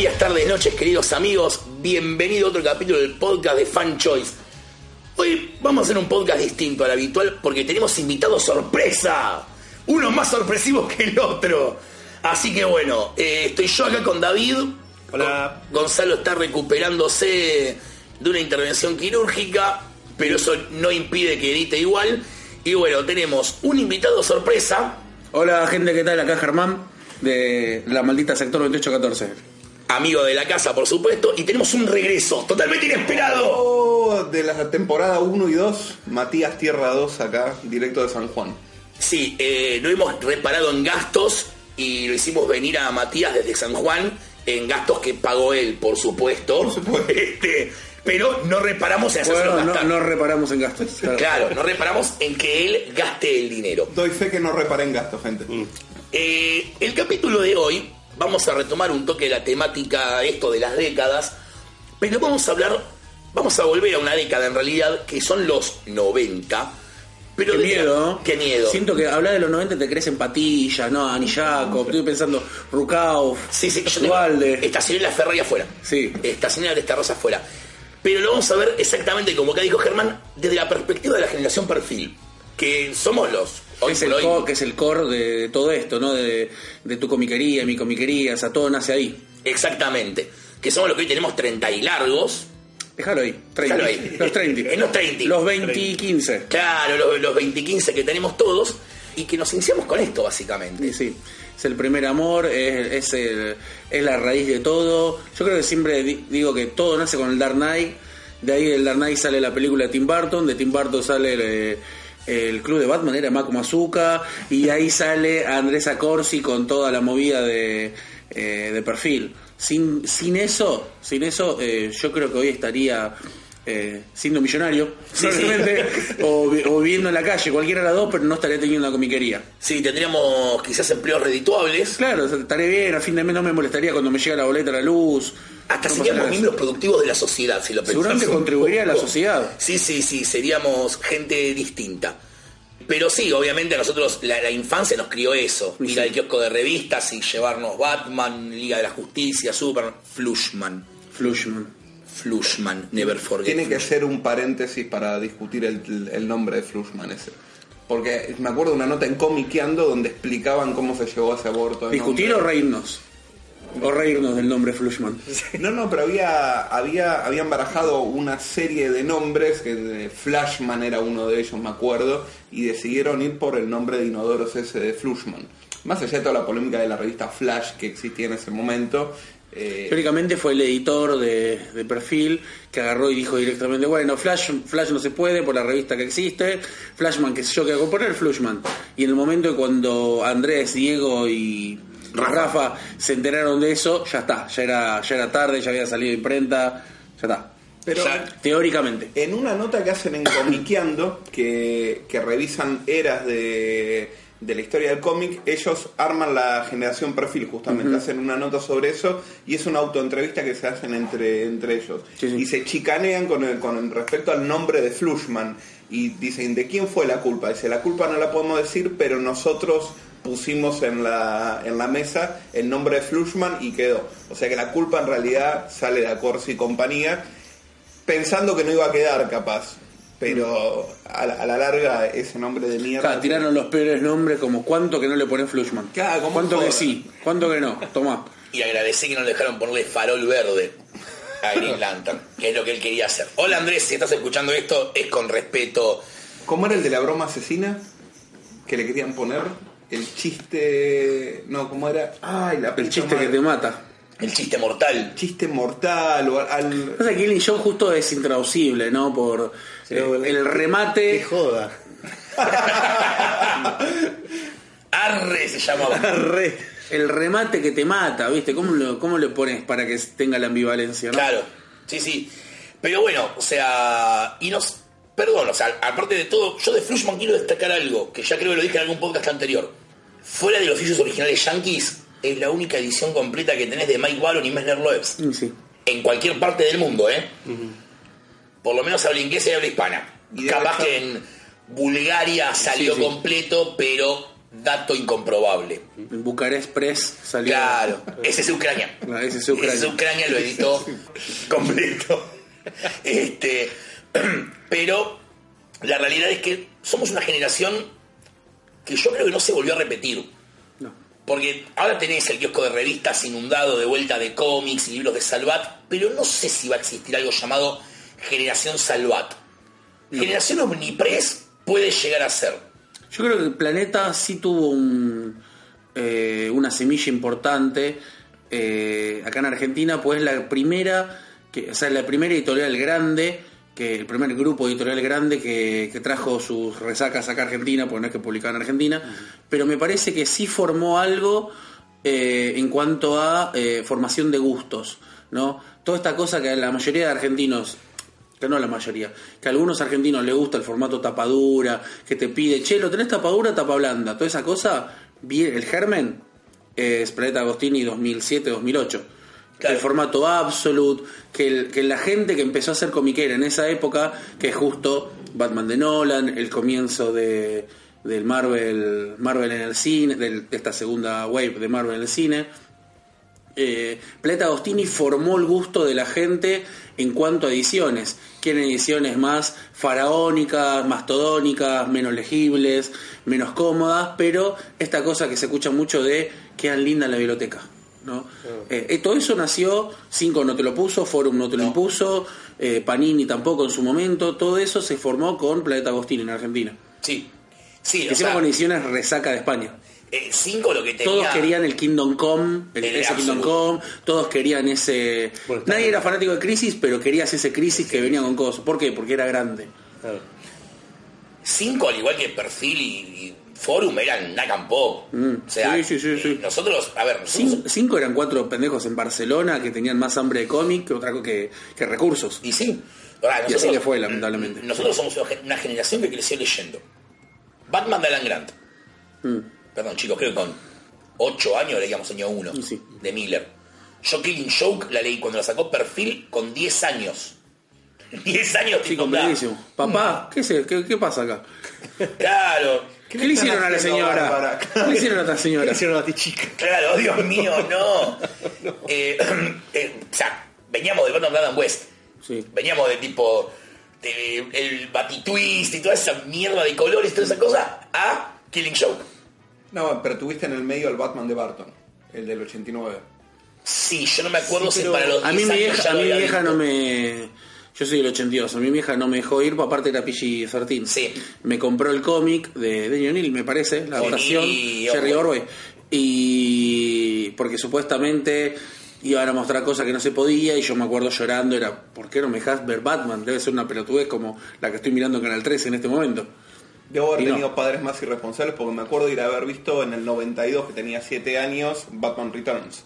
días, tardes, noches, queridos amigos. Bienvenido a otro capítulo del podcast de Fan Choice. Hoy vamos a hacer un podcast distinto al habitual porque tenemos invitados sorpresa. Uno más sorpresivo que el otro. Así que bueno, eh, estoy yo acá con David. Hola. Gonzalo está recuperándose de una intervención quirúrgica, pero eso no impide que edite igual. Y bueno, tenemos un invitado sorpresa, Hola gente, ¿qué tal? Acá Germán de la maldita sector 2814. Amigo de la casa, por supuesto, y tenemos un regreso totalmente inesperado. Oh, de la temporada 1 y 2, Matías Tierra 2 acá, directo de San Juan. Sí, eh, no hemos reparado en gastos y lo hicimos venir a Matías desde San Juan en gastos que pagó él, por supuesto. Por supuesto. Este, pero no reparamos en Bueno, no, gastar. no reparamos en gastos. claro. Claro, no reparamos en que él gaste el dinero. Doy fe que no reparé en gastos, gente. Eh, el capítulo de hoy vamos a retomar un toque de la temática esto de las décadas, pero vamos a hablar, vamos a volver a una década en realidad que son los 90. Pero Qué de- miedo, ¿no? Qué miedo. Siento que hablar de los 90 te crees en patillas, ¿no? Ani Jacob, estoy pensando Rukauf, Sí, sí, estacioné la Ferrari afuera. Sí. Estacioné la de esta rosa afuera. Pero lo vamos a ver exactamente como acá dijo Germán, desde la perspectiva de la generación perfil. Que somos los. Que Hoy es, por el hoy. core, que es el core de todo esto, ¿no? De, de tu comiquería, mi comiquería, o sea, todo nace ahí. Exactamente. Que somos los que hoy tenemos 30 y largos. Déjalo ahí, 30. Déjalo ahí. Los 30. En los 30. Los 20 y 15. Claro, los, los 20 y 15 que tenemos todos. Y que nos iniciamos con esto, básicamente. Sí, sí. Es el primer amor, es, es, el- es la raíz de todo. Yo creo que siempre di- digo que todo nace con el Dark Knight. De ahí del Dark Knight sale la película de Tim Burton. De Tim Burton sale el, el club de Batman, era Mako Mazuka. Y ahí sale Andrés Acorsi con toda la movida de, eh, de perfil. Sin, sin eso, sin eso eh, yo creo que hoy estaría eh, siendo millonario, Sí, probablemente, o, vi- o viviendo en la calle, cualquiera de las dos, pero no estaría teniendo una comiquería. Sí, tendríamos quizás empleos redituables. Claro, estaré bien, a fin de mes no me molestaría cuando me llega la boleta a la luz. Hasta No seríamos miembros productivos de la sociedad, si lo pensamos. Seguramente contribuiría a la sociedad. Sí, sí, sí, seríamos gente distinta. Pero sí, obviamente a nosotros la, la infancia nos crió eso. Ir sí. al kiosco de revistas y llevarnos Batman, Liga de la Justicia, Superman, Flushman. Flushman. Flushman, never forget. Tiene que ser un paréntesis para discutir el, el nombre de Flushman ese. Porque me acuerdo de una nota en Comiqueando donde explicaban cómo se llevó ese aborto. ¿Discutir nombre. o reírnos? O reírnos del nombre Flushman. No, no, pero había, había, habían barajado una serie de nombres, que Flashman era uno de ellos, me acuerdo, y decidieron ir por el nombre de inodoros ese de Flushman. Más allá de toda la polémica de la revista Flash que existía en ese momento, eh, Teóricamente fue el editor de, de perfil que agarró y dijo directamente, bueno, Flash, Flash no se puede por la revista que existe, Flashman, que sé yo, que hago poner Flushman. Y en el momento cuando Andrés, Diego y Rafa. Rafa. se enteraron de eso, ya está, ya era, ya era tarde, ya había salido de imprenta, ya está. pero Teóricamente. en una nota que hacen en Comiqueando, que, que revisan eras de, de la historia del cómic, ellos arman la generación perfil, justamente, hacen una nota sobre eso y es una autoentrevista que se hacen entre, entre ellos. Sí, sí. Y se chicanean con, el, con respecto al nombre de Flushman y dicen, ¿de quién fue la culpa? Dice, la culpa no la podemos decir, pero nosotros pusimos en la, en la mesa el nombre de Flushman y quedó. O sea que la culpa en realidad sale de Acorsi y compañía pensando que no iba a quedar capaz. Pero a la, a la larga ese nombre de mierda. Claro, tiraron los peores nombres como cuánto que no le ponen Flushman. Claro, como cuánto que sí, cuánto que no. Tomá. Y agradecí que nos dejaron ponerle farol verde a Green Lantern, que es lo que él quería hacer. Hola Andrés, si estás escuchando esto, es con respeto. ¿Cómo era el de la broma asesina? Que le querían poner el chiste. No, ¿cómo era? Ay, la El chiste que te mata. El chiste mortal. Chiste mortal o al. Pasa que Killing Joke justo es intraducible, ¿no? Por el remate. Qué joda. Arre se llamaba. Re- el remate que te mata, ¿viste? ¿Cómo, lo- ¿Cómo le pones para que tenga la ambivalencia, no? Claro, sí, sí. Pero bueno, o sea, y nos. Perdón, o sea, aparte de todo, yo de Flushman quiero destacar algo, que ya creo que lo dije en algún podcast anterior. Fuera de los issues originales Yankees, es la única edición completa que tenés de Mike Baron y Messner Loebs. Mm, Sí. En cualquier parte del mundo, ¿eh? Por lo menos habla inglesa y habla hispana. Y Capaz que en Bulgaria salió Sí, sí. completo, pero dato incomprobable. En Bucarest Press salió. Claro, ese es Ucrania. Ese es Ucrania. Ese es Ucrania lo editó completo. Este, pero la realidad es que somos una generación que yo creo que no se volvió a repetir. No. Porque ahora tenés el kiosco de revistas inundado de vuelta de cómics y libros de Salvat, pero no sé si va a existir algo llamado Generación Salvat. Generación Omnipress puede llegar a ser. Yo creo que el planeta sí tuvo un, eh, una semilla importante eh, acá en Argentina, pues la primera, que, o sea, la primera editorial grande, que el primer grupo editorial grande que, que trajo sus resacas acá a Argentina, porque no es que publicaba en Argentina, pero me parece que sí formó algo eh, en cuanto a eh, formación de gustos, ¿no? Toda esta cosa que a la mayoría de argentinos que no la mayoría, que a algunos argentinos les gusta el formato tapadura, que te pide, che, ¿lo tenés tapadura tapa blanda? Toda esa cosa, bien, el germen es Planeta Agostini 2007-2008. El formato absolute, que, la gente que empezó a hacer comiquera en esa época, que es justo Batman de Nolan, el comienzo de, del Marvel, Marvel en el cine, de esta segunda wave de Marvel en el cine, eh, Planeta Agostini formó el gusto de la gente en cuanto a ediciones. Quieren ediciones más faraónicas, mastodónicas, menos legibles, menos cómodas, pero esta cosa que se escucha mucho de quedan linda en la biblioteca. ¿No? Eh, eh, todo eso nació, Cinco no te lo puso, Forum no te lo impuso, eh, Panini tampoco en su momento, todo eso se formó con Planeta Agostini en Argentina. Sí. Sí, Que o sea, hicimos con ediciones resaca de España. cinco lo que tenía... Todos querían el Kingdom Come, el, El ese Kingdom. Come, todos querían ese... Bueno, Nadie bien. era fanático de Crisis, pero querías ese Crisis que venía con cosas. ¿Por qué? Porque era grande. Claro. Cinco, al igual que Perfil y, y Forum, eran Nakam Pop. Mm, O sea, sí, sí, sí, eh, nosotros, a ver, nosotros, Cin- cinco eran cuatro pendejos en Barcelona que tenían más hambre de cómic que, otra, que, que recursos. y sí. Ahora, Y así le fue, lamentablemente. Nosotros somos una gen- una generación que creció leyendo. Batman de Alan Grant. Mm. Perdón, chicos, creo que con 8 años leíamos año 1 Y sí. de Miller. Yo Killing Joke la leí cuando la sacó Perfil con 10 años. 10 años, completísimo. Papá, ¿qué, qué, qué pasa acá? Claro, ¿Qué, le hicieron a la señora? Bárbara? ¿Qué le hicieron a esta ¿Qué señora? le hicieron a ti, chica? claro, Dios mío, no. Eh, eh, o sea, veníamos de Batman de Adam West. Sí. Veníamos de tipo de el Batitwist y toda esa mierda de colores, toda esa cosa, a Killing Joke. No, pero tuviste en el medio al Batman de Barton, el del 89. Sí, yo no me acuerdo Sí, si para los A mí 10 mi vieja, ya a mi vieja no me... Yo soy del 82, a mi vieja no me dejó ir, aparte era PG-13. Sí. Me compró el cómic de Daniel me parece, la adaptación, Jerry. Orwell. Y porque supuestamente iban a mostrar cosas que no se podía y yo me acuerdo llorando, era, ¿por qué no me dejas ver Batman? Debe ser una pelotudez como la que estoy mirando en Canal 13 en este momento. Debo haber Y no. tenido padres más irresponsables porque me acuerdo de ir a haber visto en el 92, que tenía 7 años, Batman Returns.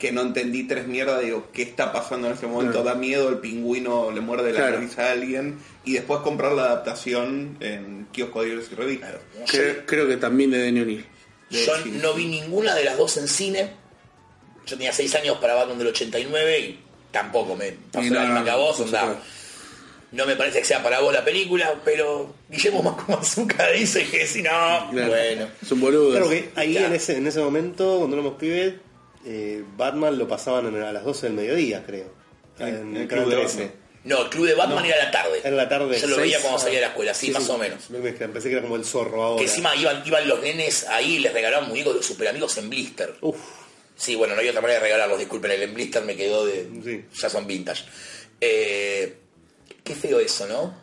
Que no entendí tres mierdas, digo, ¿qué está pasando en ese momento? Claro. Da miedo, el pingüino le muerde la Claro. nariz a alguien. Y después comprar la adaptación en kiosco de libros y revistas. Creo, creo que también de Daniel O'Neill. Yo Sí. no vi ninguna de las dos en cine. Yo tenía 6 años para Batman del 89 y tampoco me pasó Y la no, misma que a vos. no no me parece que sea para vos la película, pero Guillermo Macumazuca dice que si no, Claro. bueno. Es un boludo. Claro que ahí Claro. en ese, en ese momento, cuando éramos pibes, eh, Batman lo pasaban a las 12 del mediodía, creo. En- el Club de 13. No, el club de Batman era a la tarde. Era la tarde. Yo lo veía cuando salía de la escuela, sí, Sí, más sí. o menos. Me- Pensé que era como el zorro ahora. Que encima iban, iban los nenes ahí y les regalaban muñecos de super amigos en blister. Uf, Sí, bueno, no hay otra manera de regalarlos, disculpen, el en blister me quedó de... Sí. Ya son vintage. Eh, qué feo eso, ¿no?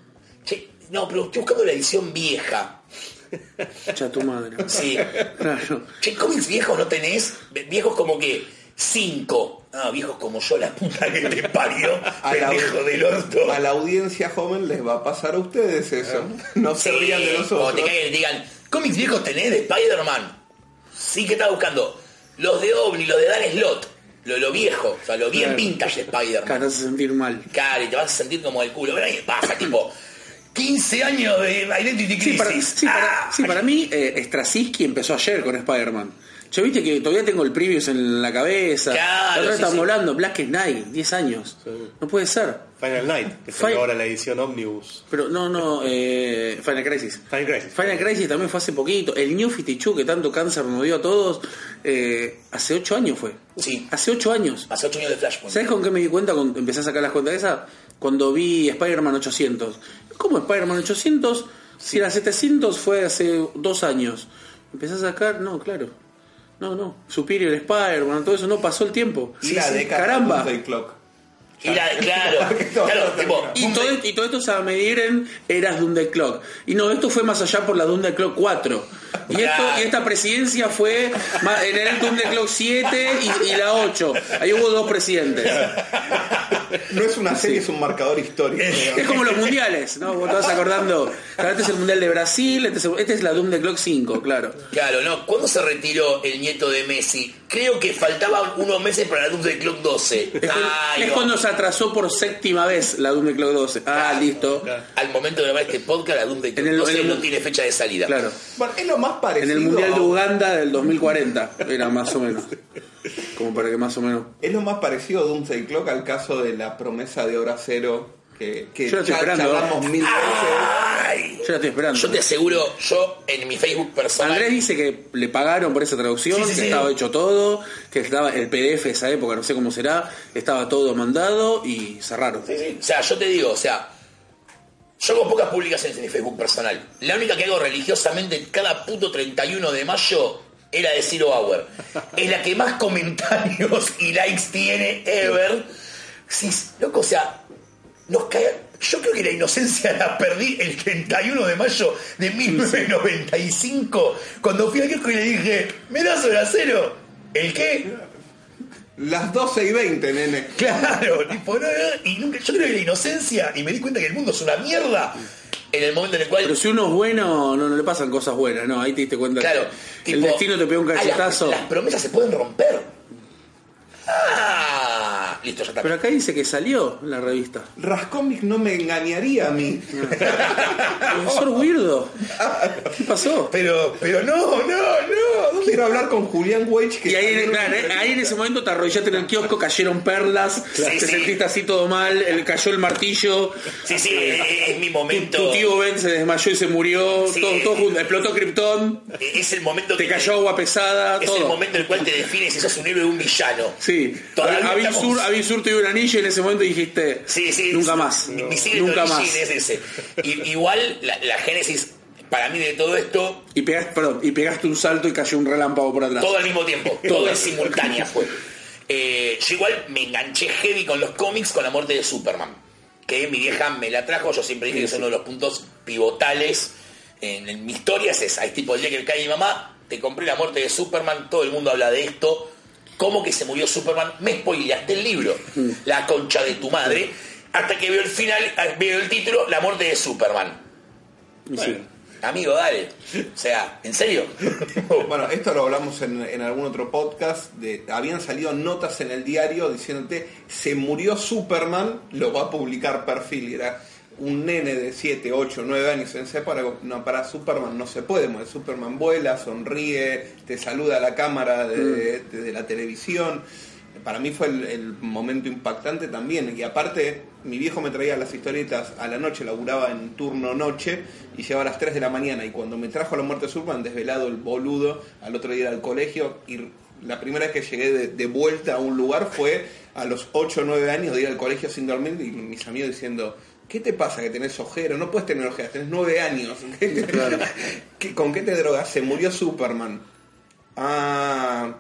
Che, no, pero estoy buscando la edición vieja. Cha tu madre. Sí. Claro. Che, cómics viejos no tenés. Viejos como que 5. Ah, viejos como yo, la puta que te parió, A la, pendejo del orto. a la audiencia joven les va a pasar a ustedes eso. No se Sí, rían de Cuando nosotros. te caigan y te digan, ¿cómics viejos tenés de Spider-Man? Sí, que estás buscando? Los de OVNI, los de Dan Slott, lo, lo viejo, o sea, lo bien Claro. vintage de Spider-Man. Te hace sentir mal. Claro, y te vas a sentir como el culo. Pero ahí pasa, tipo, 15 años de Identity Sí, para, Crisis. sí, para, Ah, sí, para mí, eh, Straczynski empezó ayer con Spider-Man. Yo viste que todavía tengo el previews en la cabeza. Claro, la sí, sí. hablando, Black Knight, 10 años. No puede ser. Final Night, que Fi- salió ahora la edición Omnibus. Pero no, no, eh, Final Crisis. Final Crisis. Final Crisis también fue hace poquito. El New 52 que tanto cáncer nos dio a todos, eh, hace 8 años fue. Sí. Hace 8 años. Hace 8 años de Flashpoint. ¿Sabes con qué me di cuenta cuando empecé a sacar las cuentas de esa? Cuando vi Spider-Man 800. ¿Cómo Spider-Man 800? Si la 700 fue hace dos años. Empecé a sacar, no, claro. No, no. Superior Spider-Man, todo eso, no pasó el tiempo. Y la década Caramba. de Clock. Y la- claro, claro, tipo, Y todo, y todo esto se va a medir en eras Doom Clock. Y no, esto fue más allá por la Doom Clock 4. Y, esto, y esta presidencia fue en el Doom Clock 7 y, y la 8. Ahí hubo dos presidentes. No es una serie, es un marcador histórico. Es como los mundiales, ¿no? Vos te vas acordando. Claro, Este es el mundial de Brasil, este es, el- este es la Doom the Clock 5, claro. Claro, no. ¿Cuándo se retiró el nieto de Messi? Creo que faltaban unos meses para la Doom de Clock 12. Es, cuando- Ay, es no. cuando se atrasó por séptima vez la Doom the Clock 12. Ah, listo. Al momento de grabar este podcast, la Doom de Clock En el- 12 en el- no tiene fecha de salida. Claro. Bueno, es lo más parecido. En el mundial de Uganda del 2040 era más o menos. Como para que más o menos. Es lo más parecido a Doomsday Clock al caso de la promesa de hora cero que, que Yo ya esperando. charlamos mil veces. Ay, Yo la estoy esperando. yo te aseguro, yo en mi Facebook personal. Andrés dice que le pagaron por esa traducción, Sí, sí, que sí. estaba hecho todo, que estaba el PDF de esa época, no sé cómo será, estaba todo mandado y cerraron. Sí, sí. O sea, yo te digo, o sea, yo hago pocas publicaciones en mi Facebook personal. La única que hago religiosamente cada puto 31 de mayo es la de Zero Hour. Es la que más comentarios y likes tiene ever. Sí, loco, o sea, nos cae. Yo creo que la inocencia la perdí el 31 de mayo de 1995 cuando fui a kiosco y le dije, ¿me das hora cero? ¿El qué? Las 12 y 20, nene. Claro, tipo, no, no, y nunca, yo creo que la inocencia, y me di cuenta que el mundo es una mierda, en el momento en el cual... Pero si uno es bueno, no, no le pasan cosas buenas, no, ahí te diste cuenta claro, que el destino te pega un ah, las- cachetazo. Las, promesas se pueden romper. Ah, listo, ya está. Pero acá dice que salió la revista. Rascomic no me engañaría a mí. Profesor Weirdo, ¿qué pasó? Pero, pero no, no, no. Quiero hablar con Julián Weich que Y ahí, claro, eh, ahí en ese momento te arrodillaste en el kiosco, cayeron perlas, te sí. sentiste así todo mal, el, cayó el martillo, Sí, sí, es, es mi momento. tu tío Ben se desmayó y se murió, Sí. todo, todo junto, explotó Krypton, Es el momento te que cayó agua pesada, Es el momento en el cual te defines si sos un héroe o un villano. Sí, Todavía Sur, Abin Sur te dio un anillo y en ese momento dijiste, Sí, sí. nunca más, nunca más. es ese. Y- igual, la, la génesis, para mí, de todo esto, Y pegaste, perdón, y pegaste un salto y cayó un relámpago por atrás. todo al mismo tiempo, todo en simultánea fue. Eh, yo igual me enganché heavy con los cómics con la muerte de Superman. Que mi vieja me la trajo, yo siempre dije que es uno de los puntos pivotales en, en mi historia es esa. Es tipo el día que cae mi mamá, te compré la muerte de Superman, todo el mundo habla de esto. ¿Cómo que se murió Superman? Me spoileaste el libro, La concha de tu madre, hasta que veo el final, veo el título, La muerte de Superman. Sí. Amigo, dale. O sea, ¿en serio? Bueno, esto lo hablamos en, en algún otro podcast. De, habían salido notas en el diario diciéndote se murió Superman, lo va a publicar perfil. Y era un nene de 7, 8, 9 años en. No, para Superman no se puede morir. Superman vuela, sonríe, te saluda a la cámara de, de- de la televisión. Para mí fue el, el momento impactante también. Y aparte, mi viejo me traía las historietas a la noche, laburaba en turno noche y llegaba a las 3 de la mañana. Y cuando me trajo la muerte de Superman, desvelado el boludo, al otro día al colegio. Y la primera vez que llegué de, de vuelta a un lugar fue a los 8 o 9 años de ir al colegio sin dormir y mis amigos diciendo. ¿Qué te pasa que tenés ojeras? No puedes tener ojeras, tenés nueve años. ¿Qué- ¿Con qué te drogas? Se murió Superman. Ah,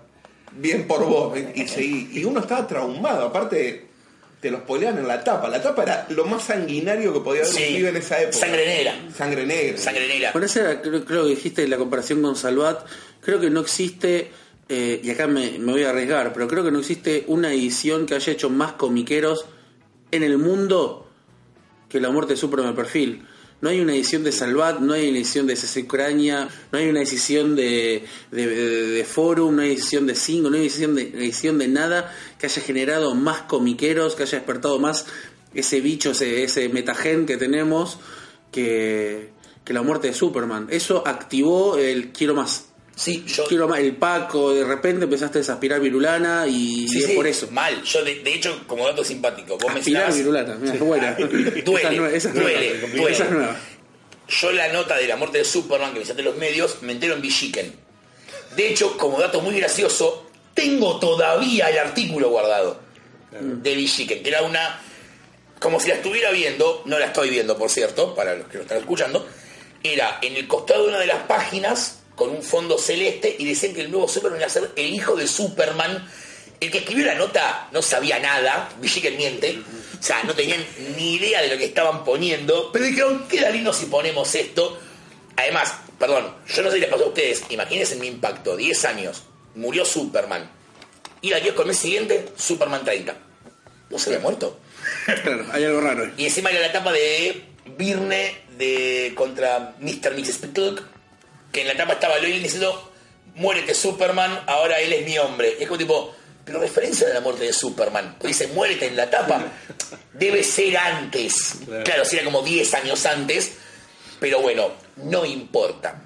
bien por vos. Y, seguí. y uno estaba traumado, aparte te los spoilean en la tapa. La tapa era lo más sanguinario que podía haber Sí. pibe en esa época. Sangre negra. Sangre negra. Sangre negra. Por eso era, creo, creo que dijiste la comparación con Salvat, creo que no existe eh, y acá me, me voy a arriesgar, pero creo que no existe una edición que haya hecho más comiqueros en el mundo que la muerte de Superman perfil. No hay una edición de Salvat, no hay una edición de CC Ucrania, no hay una edición de, de, de- Forum, no hay edición de Cinco, no hay edición de, edición de nada que haya generado más comiqueros, que haya despertado más ese bicho, ese, ese metagen que tenemos que, que la muerte de Superman. Eso activó el quiero más. Sí, yo. Quiero más. El Paco, de repente empezaste a desaspirar virulana y, Sí, es sí, por eso. Mal. Yo, de, de hecho, como dato simpático, vos Aspirar mencionabas. virulana, mira, qué buena. Duele, Esa es nueva. duele, duele. Esa es nueva. Yo la nota de la muerte de Superman que me en los medios, me entero en Villiquen. De hecho, como dato muy gracioso, tengo todavía el artículo guardado de Villiquen, que era una... Como si la estuviera viendo, no la estoy viendo, por cierto, para los que lo están escuchando, era en el costado de una de las páginas, con un fondo celeste, y decían que el nuevo Superman iba a ser el hijo de Superman. El que escribió la nota no sabía nada, Villiquen miente, o sea, no tenían ni idea de lo que estaban poniendo, pero dijeron, queda lindo si ponemos esto. Además, perdón, yo no sé si les pasó a ustedes, imagínense mi impacto, 10 años, murió Superman, y la kiosco el mes siguiente, Superman 30. ¿No se había muerto? Claro, hay algo raro. Y encima era la etapa de Birne de contra Mr. Mrs. Pitlock, que en la etapa estaba Lois diciendo, muérete Superman, ahora él es mi hombre. Y es como tipo, pero referencia a la muerte de Superman. Pues dice, muérete en la etapa. Debe ser antes. Claro, si era como 10 años antes. Pero bueno, no importa.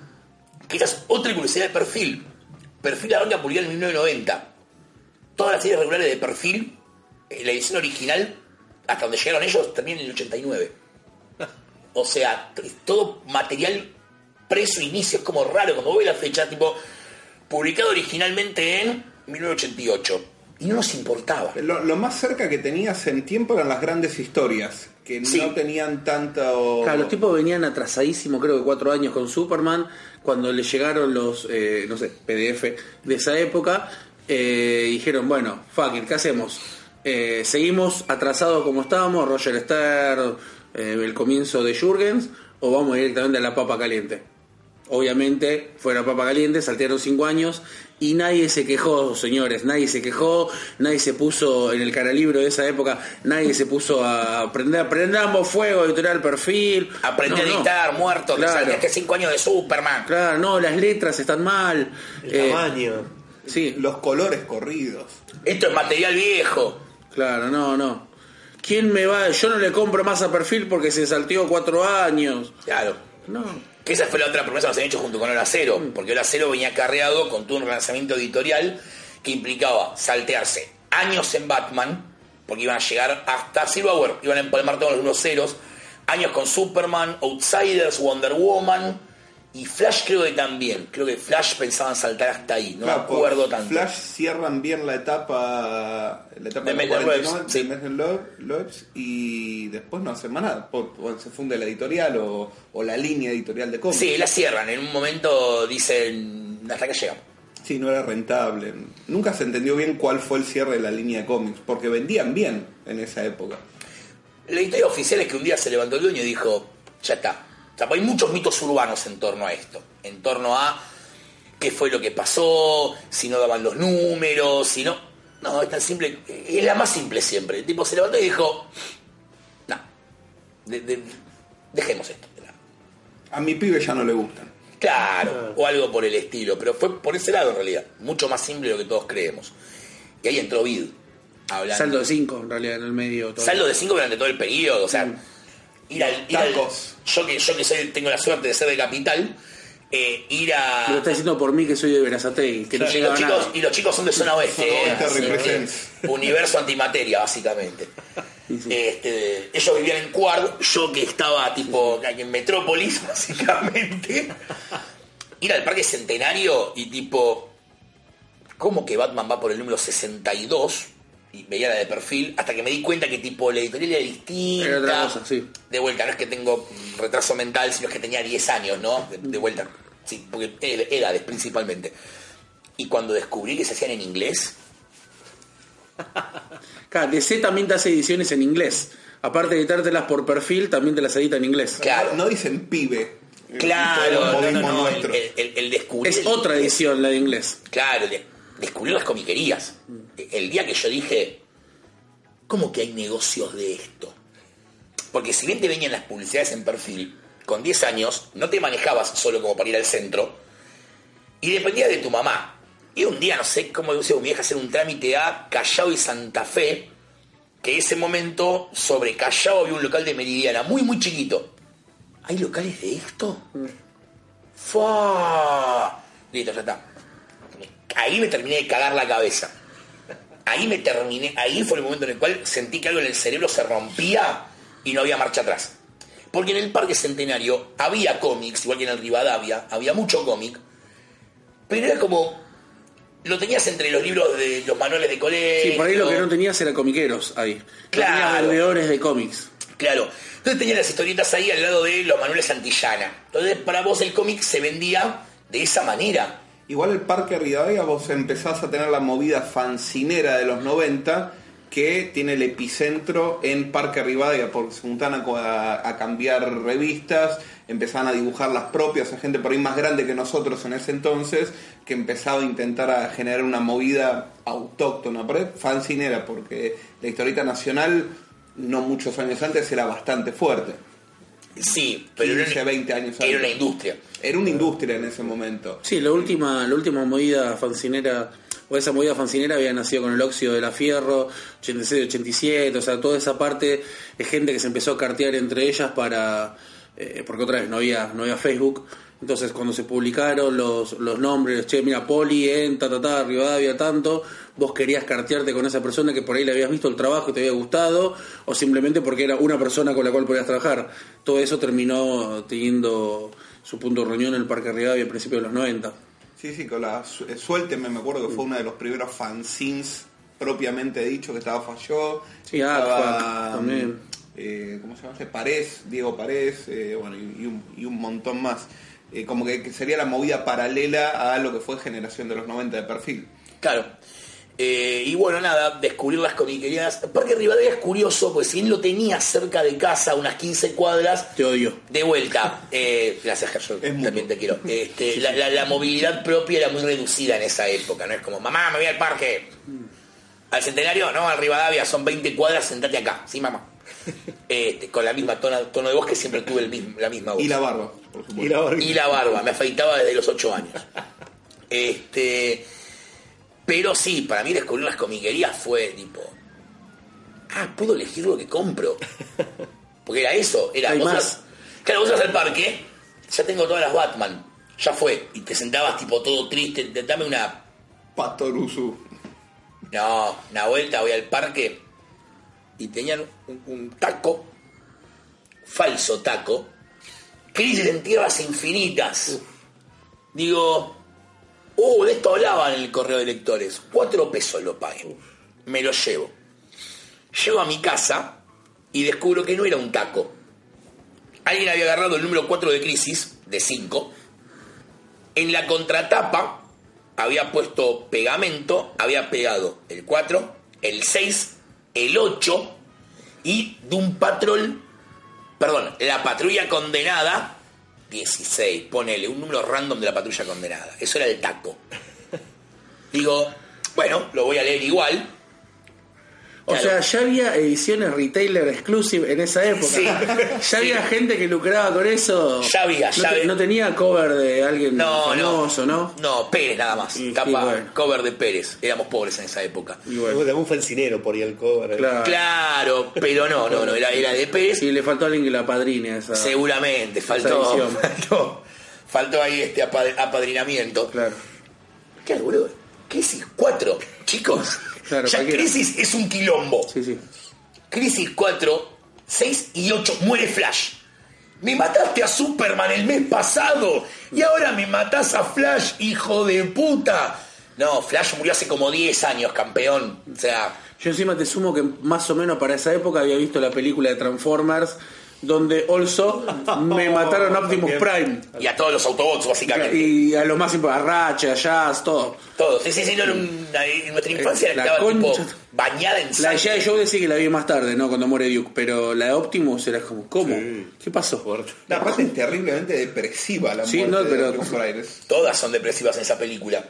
Quizás otra curiosidad de perfil. Perfil arranca publicado en 1990. Todas las series regulares de perfil, eh, la edición original, hasta donde llegaron ellos, termina en el 89. O sea, todo material preso inicio, es como raro, como ve la fecha, tipo, publicado originalmente en 1988. Y no nos importaba. Lo, lo más cerca que tenías en tiempo eran las grandes historias, que Sí. no tenían tanto... Claro, los tipos venían atrasadísimos, creo que cuatro años con Superman, cuando le llegaron los, eh, no sé, PDF de esa época, eh, dijeron, bueno, fuck it, ¿qué hacemos? Eh, ¿Seguimos atrasados como estábamos, Roger Stern, eh, el comienzo de Jurgens, o vamos directamente a la papa caliente? Obviamente fue la papa caliente, saltearon cinco años y nadie se quejó, señores, nadie se quejó, nadie se puso en el caralibro de esa época, nadie se puso a aprender, prendamos fuego, editorial perfil. Aprendí No, a no. editar, muerto, que Claro. salía que 5 años de Superman. Claro, no, las letras están mal. El Eh, tamaño. sí, Los colores corridos. Esto es material viejo. claro, no, no. ¿Quién me va? Yo no le compro más a perfil porque se salteó cuatro años. Claro. No. Que esa fue la otra promesa que nos han hecho junto con Hora Cero, porque Hora Cero venía carreado con todo un relanzamiento editorial que implicaba saltearse años en Batman, porque iban a llegar hasta Silver Hour, iban a empalmar todos los unos ceros, años con Superman, Outsiders, Wonder Woman y Flash creo que también, creo que Flash pensaban saltar hasta ahí, no Claro, me acuerdo tanto. Flash cierran bien la etapa la etapa De de, Metal 49, Webs, de sí. Y después no hacen más nada. Se funde la editorial o, o la línea editorial de cómics. Sí, la cierran, en un momento dicen hasta que llegamos. Sí, no era rentable. Nunca se entendió bien cuál fue el cierre de la línea de cómics, porque vendían bien en esa época. La historia oficial es que un día se levantó el dueño y dijo, ya está. O sea, hay muchos mitos urbanos en torno a esto. En torno a qué fue lo que pasó, si no daban los números, si no... No, es tan simple. Es la más simple siempre. El tipo se levantó y dijo, no, de- de- dejemos esto. A mi pibe ya no le gustan. Claro, o algo por el estilo. Pero fue por ese lado en realidad. Mucho más simple de lo que todos creemos. Y ahí entró Vid. Hablando. Saldo de cinco, en realidad, en el medio. todo. Saldo de 5 durante todo el periodo, o sea, ir al, ir al- yo que yo que soy, tengo la suerte de ser de capital, eh, ir a lo está diciendo por mí que soy de que no y los, chicos, nada. y los chicos son de zona oeste, Zona eh, universo antimateria básicamente. Este, ellos vivían en Quard, yo que estaba tipo en Metrópolis básicamente. Ir al Parque Centenario y tipo ¿cómo que Batman va por el número 62? Y veía la de perfil, hasta que me di cuenta que tipo la editorial era distinta. Era otra cosa, sí. De vuelta, no es que tengo retraso mental, sino es que tenía 10 años, ¿no? De, de vuelta. Sí, porque ed- edades principalmente. Y cuando descubrí que se hacían en inglés, Claro, DC también te hace ediciones en inglés. Aparte de editártelas por perfil, también te las edita en inglés. Claro. No dicen pibe. claro, el no, el, nuestro. el- el descubrir Es el otra inglés. edición la de inglés. Claro, el descubrir las comiquerías. El día que yo dije, ¿cómo que hay negocios de esto? Porque si bien te venían las publicidades en perfil, con 10 años no te manejabas solo como para ir al centro y dependía de tu mamá. Y un día, no sé cómo decía mi vieja hacer un trámite a Callao y Santa Fe, que en ese momento sobre Callao había un local de Meridiana, muy, muy chiquito. ¿Hay locales de esto? ¡Fua! Listo, ya está. Ahí me terminé de cagar la cabeza. Ahí me terminé, ahí fue el momento en el cual sentí que algo en el cerebro se rompía y no había marcha atrás. Porque en el Parque Centenario había cómics, igual que en el Rivadavia, había mucho cómic, pero era como. Lo tenías entre los libros de los manuales de colegio. Sí, por ahí lo que no tenías era comiqueros ahí. No Claro. vendedores de cómics. Claro. Entonces tenías las historietas ahí al lado de los manuales Santillana. Entonces para vos el cómic se vendía de esa manera. Igual el Parque Rivadavia vos empezás a tener la movida fancinera de los 90 que tiene el epicentro en Parque Rivadavia porque se juntan a, cambiar revistas, empezaban a dibujar las propias, a gente por ahí más grande que nosotros en ese entonces, que empezaba a intentar generar una movida autóctona, ahí fancinera, porque la historieta nacional no muchos años antes era bastante fuerte. Sí, pero 15, era, 20 años era una industria. Era una industria en ese momento. Sí, la última, la última movida fancinera, o esa movida fancinera había nacido con el óxido de la fierro, 86, 87, o sea, toda esa parte de gente que se empezó a cartear entre ellas para, eh, porque otra vez no había, no había Facebook, entonces cuando se publicaron los, los nombres, che, mira, Poli, en, ta, ta, ta, Rivadavia, tanto, vos querías cartearte con esa persona que por ahí le habías visto el trabajo y te había gustado, o simplemente porque era una persona con la cual podías trabajar. Todo eso terminó teniendo su punto de reunión en el Parque Rivadavia a principios de los 90. Sí, sí, con la Su- eh, Suélteme, me acuerdo que fue uno de los primeros fanzines propiamente dicho que estaba Falló. Sí, estaba, también. eh, ¿Cómo se llama? Parés, Diego Parés, eh, bueno, y, y un, y un montón más. Eh, como que, que sería la movida paralela a lo que fue Generación de los 90 de perfil. Claro. Eh, y bueno, nada, descubrir las comiquerías. Parque Rivadavia es curioso, pues si él lo tenía cerca de casa, unas 15 cuadras, Te odio. de vuelta. Eh, gracias, mutuo. también te quiero. Este, la, la- la movilidad propia era muy reducida en esa época, ¿no? Es como, mamá, me voy al parque. Al centenario, no, al Rivadavia, son 20 cuadras, sentate acá. Sí, mamá. Este, con la misma tono, tono de voz que siempre tuve el mismo, la misma voz. Y la barba, por supuesto. Y la barba- Y la barba, me afeitaba desde los 8 años. Este, pero sí, para mí descubrir las comiquerías fue tipo, ah, puedo elegir lo que compro. Porque era eso, era Hay vos más. ibas- claro, vos ibas al parque, ya tengo todas las Batman, ya fue, y te sentabas tipo todo triste, te- dame una, Patorusu. no, una vuelta, voy al parque, y tenían un, un taco, falso taco, crisis en tierras infinitas. Digo, uh, de esto hablaban en el correo de lectores. Cuatro pesos lo pagué. Me lo llevo. Llego a mi casa y descubro que no era un taco. Alguien había agarrado el número 4 de Crisis, de 5. En la contratapa había puesto pegamento, había pegado el 4, el 6, el 8 y de un patrol, perdón, la patrulla condenada 16, ponele un número random de la patrulla condenada. Eso era el taco. Digo, bueno, lo voy a leer igual. O Claro. sea, ya había ediciones retailer exclusive en esa época. Sí. Ya había gente que lucraba con eso. Ya había, no, ya te- había. no tenía cover de alguien No, famoso, ¿no? No, Pérez nada más. Y- y bueno. cover de Pérez. Éramos pobres en esa época. Y Bueno. Un fancinero por ahí el cover. claro. Claro, pero no, no, no, era, era de Pérez. Sí, le faltó alguien que la padrine a esa. Seguramente, faltó, edición. faltó, faltó ahí este apad- apadrinamiento. Claro. ¿Qué boludo? Crisis 4, chicos. Claro, ya cualquiera. Crisis es un quilombo. Sí, sí. Crisis 4, 6 y 8, muere Flash. Me mataste a Superman el mes pasado y ahora me matás a Flash, hijo de puta. No, Flash murió hace como 10 años, campeón. O sea, Yo encima te sumo que más o menos para esa época había visto la película de Transformers, donde also me mataron a Optimus. Prime. y a todos los Autobots, básicamente. Y a lo más importante, a Ratchet, a Jazz, todo. Todos. Sí, sí, sí, no, en nuestra infancia La estaba tipo concha. bañada en La de sangre. G.I. Joe decía que la vi más tarde, ¿no? Cuando muere Duke. Pero la de Optimus era como, ¿cómo? Sí. ¿Qué pasó? Fuerte. La parte es terriblemente depresiva la Sí, muerte no, de pero- Optimus Prime. Es- Todas son depresivas en esa película.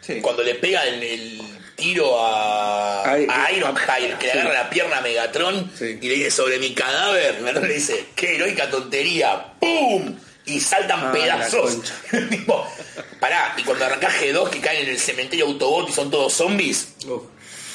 Sí. Cuando le pegan el tiro a, Ay, a Ironhide, que le sí. agarra la pierna a Megatron Sí. y le dice sobre mi cadáver, Megatron le dice, qué heroica tontería, ¡pum! Y saltan Ah, pedazos. tipo, pará, y cuando arrancás G2 que caen en el cementerio Autobot y son todos zombies, Uf.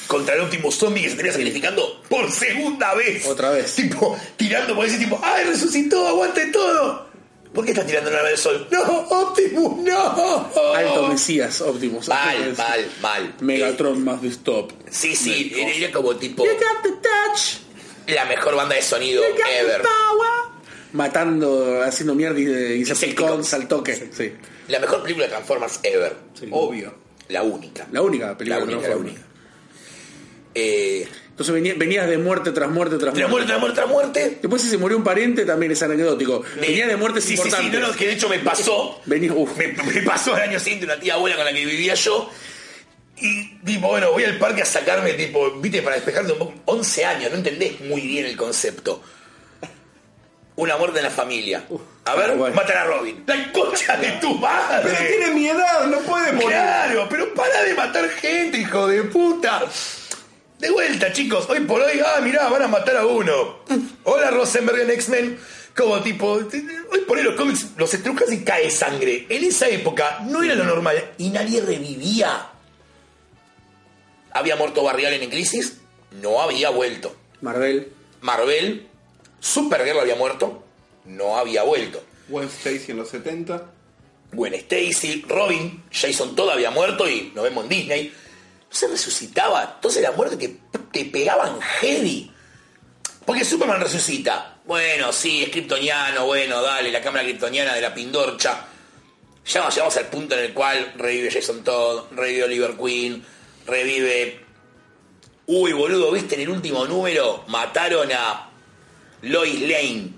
contra el último zombie que se termina sacrificando por segunda vez. Otra vez. Tipo, tirando por ese tipo, ¡ay, resucitó! ¡Aguante todo! ¿Por qué estás tirando la nave del sol? ¡No, Optimus, no! Alto Mesías Optimus. Mal, Optimus. mal, mal. Megatron be stopped. Eh, sí, sí, era, era como tipo You got the touch. la mejor banda de sonido You got the ever. power. Matando, haciendo mierda y de Insecticons. Insecticons al toque. Sí. La mejor película de Transformers ever. Obvio. La única. La única película La de única, la Transformers. única. Eh, Entonces venía- venías de muerte tras muerte tras tras muerte, muerte. tras muerte, tras muerte. Después si se murió un pariente también es anecdótico. Venía de muertes sí, sí, sí, importantes. no, no, que de hecho me pasó. Venía, uf. me, me pasó el año siguiente una tía abuela con la que vivía yo. Y tipo, bueno, voy al parque a sacarme, tipo, viste, para despejarte un poco. 11 años, no entendés muy bien el concepto. Una muerte en la familia. A ver, bueno. matan a Robin. La concha de tu madre. Pero tiene mi edad, no puede morir. Claro, pero para de matar gente, hijo de puta. De vuelta, chicos. Hoy por hoy, ah, mirá, van a matar a uno. Hola, Rosenberg en X-Men. Como tipo, hoy por hoy los cómics los estrujas y cae sangre. En esa época no era lo normal y nadie revivía. ¿Había muerto Barry Allen en Crisis? No había vuelto. Marvel. Marvel, Supergirl había muerto, no había vuelto. Gwen Stacy en los 70. Gwen Stacy, Robin, Jason todo había muerto y nos vemos en Disney. No se resucitaba. Entonces la muerte te, te pegaban heavy. Porque Superman resucita. Bueno, sí, es kryptoniano, bueno, dale, la cámara kryptoniana de la pindorcha. Ya nos llegamos al punto en el cual revive Jason Todd, revive Oliver Queen, revive... Uy, boludo, ¿viste en el último número? Mataron a Lois Lane.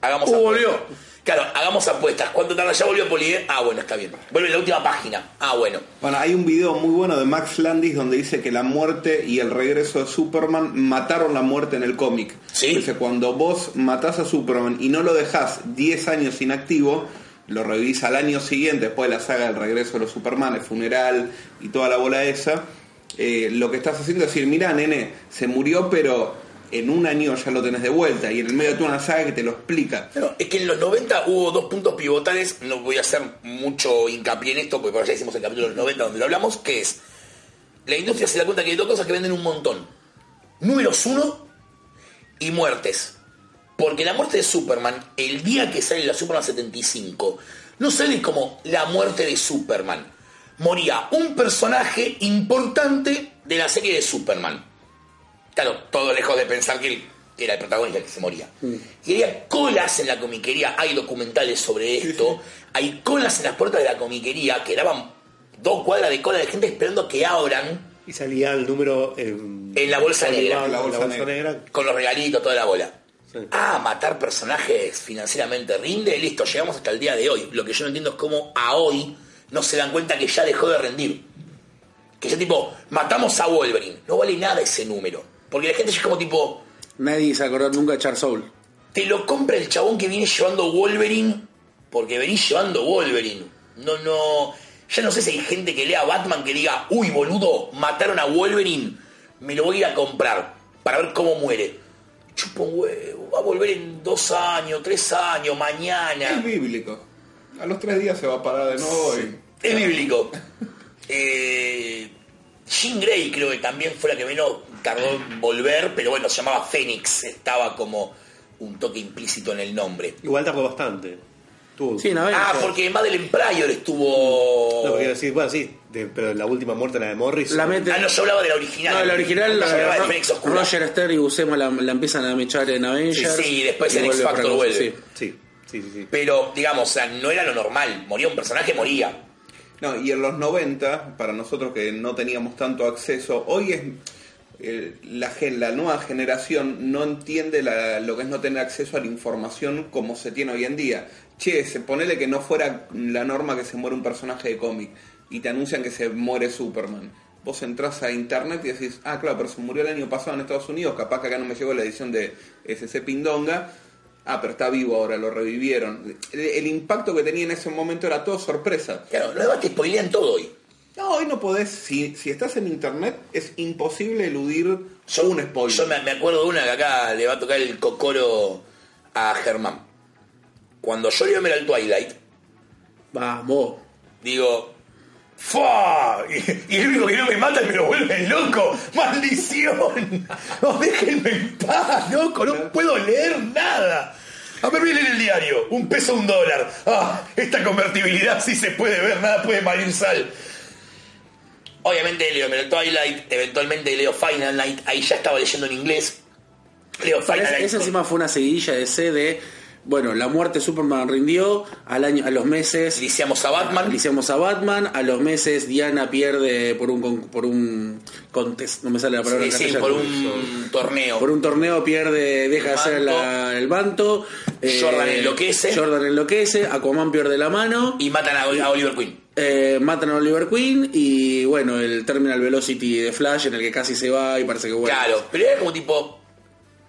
Hagamos Uh, volvió. Claro, hagamos apuestas. ¿Cuánto tarda? ¿Ya volvió Polié? Ah, bueno, está bien. Vuelve en la última página. Ah, bueno. Bueno, hay un video muy bueno de Max Landis donde dice que la muerte y el regreso de Superman mataron la muerte en el cómic. Sí. Dice, cuando vos matás a Superman y no lo dejás 10 años inactivo, lo revivís al año siguiente, después de la saga del regreso de los Superman, el funeral y toda la bola esa, eh, lo que estás haciendo es decir, mira, nene, se murió, pero en un año ya lo tenés de vuelta. Y en el medio de toda una saga que te lo explica. Claro, es que en los 90 hubo dos puntos pivotales. No voy a hacer mucho hincapié en esto, porque por allá hicimos el capítulo de los 90 donde lo hablamos, que es... La industria se da cuenta que hay dos cosas que venden un montón. Números uno y muertes. Porque la muerte de Superman, el día que sale la Superman 75, no sale como la muerte de Superman. Moría un personaje importante de la serie de Superman. Claro, todo lejos de pensar que él era el protagonista que se moría. Y había colas en la comiquería, hay documentales sobre esto, hay colas en las puertas de la comiquería que daban dos cuadras de cola de gente esperando que abran Y salía el número en, En la bolsa negra. En la bolsa, negra. negra. con los regalitos, toda la bola. Sí. Ah, matar personajes financieramente rinde, listo, llegamos hasta el día de hoy. Lo que yo no entiendo es cómo a hoy no se dan cuenta que ya dejó de rendir. Que ya tipo, matamos a Wolverine, no vale nada ese número. Porque la gente ya es como tipo, Nadie se acordó nunca de Charles Soul. te lo compra el chabón que viene llevando Wolverine porque venís llevando Wolverine. No, no. Ya no sé si hay gente que lea Batman que diga, uy, boludo, mataron a Wolverine, me lo voy a ir a comprar para ver cómo muere. Chupa un huevo, va a volver en dos años, tres años, Es mañana. bíblico. A los tres días se va a parar de nuevo y... Es bíblico. Eh, Jean Grey creo que también fue la que menos tardó en volver, pero bueno, se llamaba Fénix, estaba como un toque implícito en el nombre. Igual tardó bastante. Tuvo- Sí, no, Ah, yo- porque Madeleine Pryor estuvo. No, porque decir, bueno, sí, de- pero la última muerte, la de Morris. La mete- Ah, no, yo hablaba de la original. No, la original, de la- Fénix Oscura. Roger Stern y Buscema la, la empiezan a mechar en Avengers. Sí, sí, después y en X Factor vuelve. sí. Sí, sí, sí. sí. Pero, digamos, o sea, no era lo normal. Moría un personaje, moría. No, y en los 90, para nosotros que no teníamos tanto acceso, hoy es eh, la, nueva generación no entiende la- lo que es no tener acceso a la información como se tiene hoy en día. Che, se ponele que no fuera la norma que se muere un personaje de cómic y te anuncian que se muere Superman. Vos entras a internet y decís, ah, claro, pero se murió el año pasado en Estados Unidos, capaz que acá no me llegó la edición de SC Pindonga. Ah, pero está vivo ahora, lo revivieron. El, impacto que tenía en ese momento era todo sorpresa. Claro, los demás te spoilean todo hoy. No, hoy no podés, si, si estás en internet, es imposible eludir Yo, un spoiler. yo me, me acuerdo de una que acá le va a tocar el cocoro a Germán. Cuando yo leo el Twilight, Vamos. digo, ¡Fua! Y, y el único que no me mata y me lo vuelve loco. ¡Maldición! No, déjenme en paz, loco, no puedo leer nada. A ver, voy a leer el diario. Un peso, un dólar. Ah, esta convertibilidad sí se puede ver, nada puede malir sal. Obviamente leo Twilight, eventualmente leo Final Night, ahí ya estaba leyendo en inglés. Leo Final Night. esa encima fue una seguidilla de C de, bueno, la muerte de Superman rindió, al año, a los meses Iniciamos a Batman. Iniciamos a Batman, a los meses Diana pierde por un por un contest, no me sale la palabra Sí, en sí, castellano. por un torneo. Por un torneo pierde, deja de El hacer la- el manto. eh, Jordan enloquece. Jordan enloquece, Aquaman pierde la mano. Y matan a, a Oliver Queen. Eh, matan a Oliver Queen y bueno, el Terminal Velocity de Flash en el que casi se va y parece que vuelve. Claro, pero era como tipo,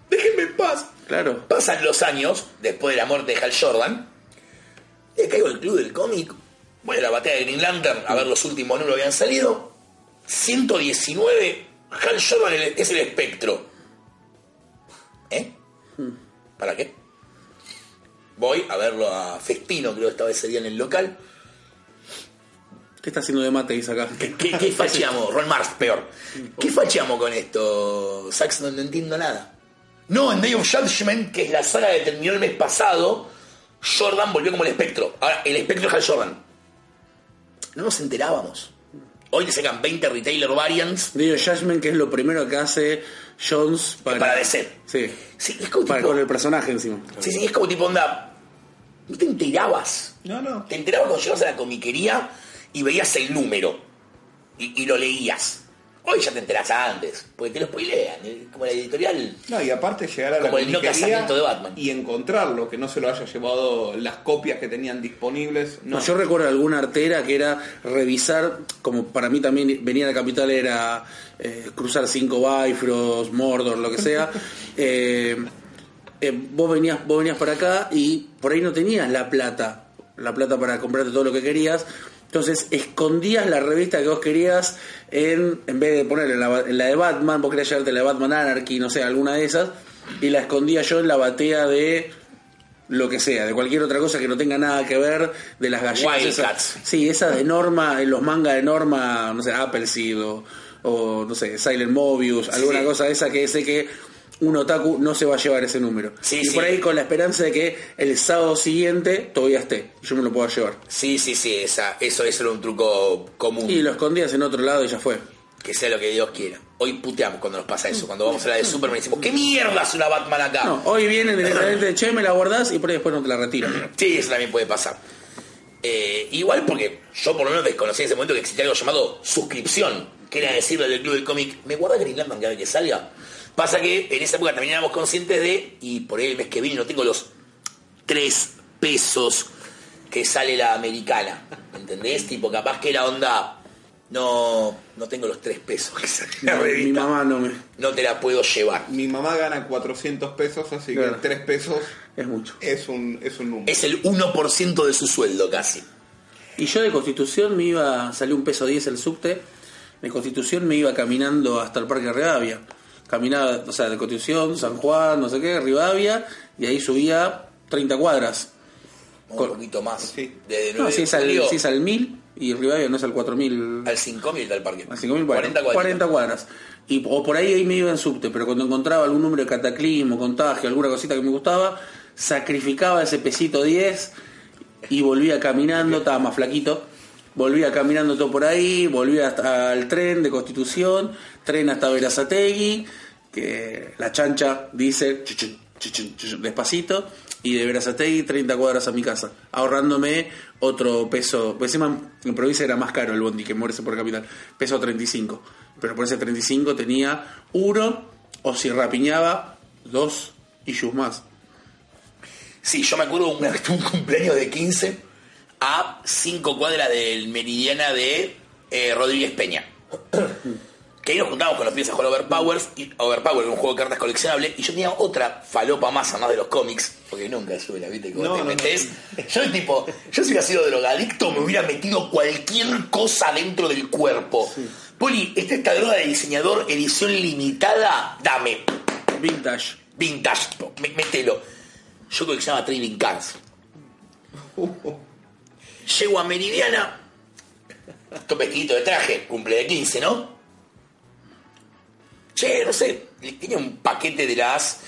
déjenme en paz. Claro. Pasan los años, después de la muerte de Hal Jordan, y caigo el club del cómic, voy a la batalla de Green Lantern a ver los últimos números que habían salido. 119, Hal Jordan es el espectro. ¿Eh? ¿Para qué? Voy a verlo a Festino, creo que estaba ese día en el local. ¿Qué está haciendo de Mateis acá? ¿Qué, qué facheamos? Ron Mars, peor. ¿Qué facheamos con esto? Sax, no, no entiendo nada. No, en Day of Judgment, que es la saga que terminó el mes pasado, Jordan volvió como el espectro. Ahora, el espectro es Hal Jordan. No nos enterábamos. Hoy le sacan 20 retailer variants. Digo, Judgment, que es lo primero que hace Jones para, Para DC. Sí. Sí, es como Para tipo. con el personaje encima. Sí, sí, es como tipo onda. No te enterabas. No, no. Te enterabas cuando llegabas a la comiquería y veías el número. Y, y lo leías. Hoy ya te enterás antes, porque te lo spoilean. eh, Como la editorial. No, y aparte llegar a la Como el no casamiento de Batman. y encontrarlo, que no se lo haya llevado las copias que tenían disponibles. No, No, yo recuerdo alguna artera que era revisar, como para mí también venía a la capital era eh, cruzar cinco Bifrost, Mordor, lo que sea. eh, eh, vos venías, vos venías para acá y por ahí no tenías la plata, la plata para comprarte todo lo que querías. Entonces escondías la revista que vos querías en, en vez de poner en la, en la de Batman, vos querías llevarte la de Batman Anarchy, no sé, alguna de esas, y la escondía yo en la batea de lo que sea, de cualquier otra cosa que no tenga nada que ver, de las galletas. esas-. Sí, esas de Norma, en los mangas de Norma, no sé, Appleseed o, o, no sé, Silent Mobius, alguna sí. cosa de esa que sé que un otaku no se va a llevar ese número. Sí, y sí. por ahí con la esperanza de que el sábado siguiente todavía esté, yo me lo puedo llevar. Sí, sí, sí, esa, eso, eso era un truco común. Y lo escondías en otro lado y ya fue. Que sea lo que Dios quiera. Hoy puteamos cuando nos pasa eso. Cuando vamos a la de Superman y decimos, ¿qué mierda es una Batman acá? No, hoy vienen directamente, che, me la guardás y por ahí después no te la retiran. Sí, eso también puede pasar. Eh, igual porque yo por lo menos desconocí en ese momento que existía algo llamado suscripción, que era decirle del club del cómic, ¿me guarda Green Lantern cada vez que salga? Pasa que en esa época también éramos conscientes de, y por ahí el mes que viene no tengo los tres pesos que sale la americana, ¿entendés? Tipo, capaz que era onda, no, no tengo los tres pesos que sale la No, mi revista, mamá no me... no te la puedo llevar. Mi mamá gana 400 pesos, así Claro. que 3 pesos Es mucho. es un, es un número. Es el 1% de su sueldo casi. Y yo de Constitución me iba, salió un peso 10 el subte, de Constitución me iba caminando hasta el Parque Rivadavia. Caminaba, o sea, de Constitución, San Juan, no sé qué, Rivadavia, y ahí subía 30 cuadras. Un Con- poquito más. Sí. Desde No, 9 si de es, al, si es al 1000 y Rivadavia no es al 4000. al 5000 del parque. Al 5000, bueno, 40 40, cuadritos. cuadras. Y, o por ahí, ahí me iba en subte, pero cuando encontraba algún número de cataclismo, contagio, alguna cosita que me gustaba, sacrificaba ese pesito 10 y volvía caminando, estaba más flaquito, volvía caminando todo por ahí, volvía hasta el tren de Constitución, tren hasta Verazategui, que la chancha dice despacito, y de Verazategui 30 cuadras a mi casa, ahorrándome otro peso, pues encima en provincia era más caro el bondi que moverse por capital, peso 35, pero por ese 35 tenía uno, o si rapiñaba, dos y más. Sí, yo me acuerdo tuve un cumpleaños de 15 a 5 cuadras del Meridiana de eh, Rodríguez Peña. Que ahí nos juntábamos con los pibes a jugar Overpowers, y Overpower, un juego de cartas coleccionable, y yo tenía otra falopa más además de los cómics, porque nunca sube la viste como No, te no, no. Yo tipo, yo si hubiera sido drogadicto me hubiera metido cualquier cosa dentro del cuerpo. Poli, esta esta droga de diseñador, edición limitada, dame. Vintage. Vintage, mételo. Yo coleccionaba trading cards. Llego a Meridiana, todo vestidito de traje, cumple de 15, ¿no? Che, no sé, tenía un paquete de las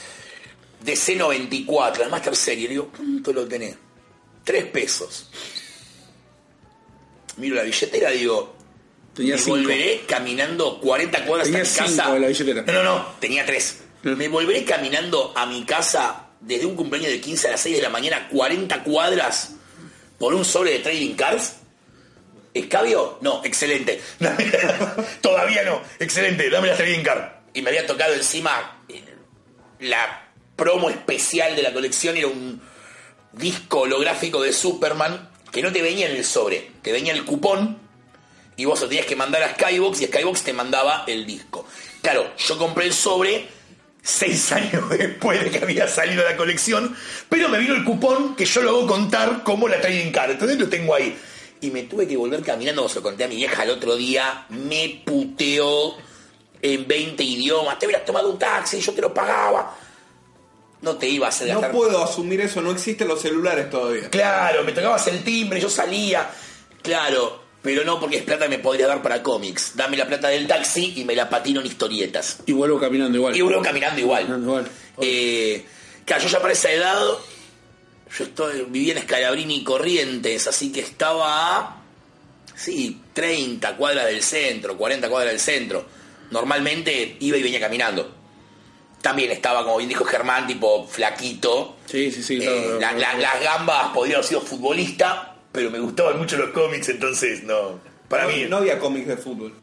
DC94, la Master Serie. Le digo, ¿cuánto lo tenés? Tres pesos. Miro la billetera, digo, Tenía me cinco. volveré caminando 40 cuadras Tenía hasta mi casa. en la billetera. No, no, no, tenía tres. Me volveré caminando a mi casa desde un cumpleaños de 15 a las 6 de la mañana, 40 cuadras, por un sobre de trading cards. ¿Escabio? No, excelente. Todavía no, excelente, dame la trading card. Y me había tocado encima eh, la promo especial de la colección, era un disco holográfico de Superman que no te venía en el sobre, te venía el cupón y vos lo tenías que mandar a Skybox y Skybox te mandaba el disco. Claro, yo compré el sobre seis años después de que había salido la colección, pero me vino el cupón que yo lo hago contar como la trading card, entonces lo tengo ahí. Y me tuve que volver caminando, se lo conté a mi vieja el otro día, me puteó en 20 idiomas, te hubieras tomado un taxi, yo te lo pagaba. No te iba a hacer No gastar puedo asumir eso, no existen los celulares todavía. Claro, me tocabas el timbre, yo salía. Claro, pero no porque es plata que me podría dar para cómics. Dame la plata del taxi y me la patino en historietas. Y vuelvo caminando igual. Y uno caminando igual. Caminando igual. Eh, claro, yo ya para esa edad, yo estoy, vivía en Escalabrini y Corrientes, así que estaba a, sí, 30 cuadras del centro, 40 cuadras del centro. Normalmente iba y venía caminando. También estaba, como bien dijo Germán, tipo flaquito. Sí, sí, sí. Eh, la- la- las gambas podría haber sido futbolista, pero me gustaban mucho los cómics, entonces no. Para no, mí, no había cómics de fútbol.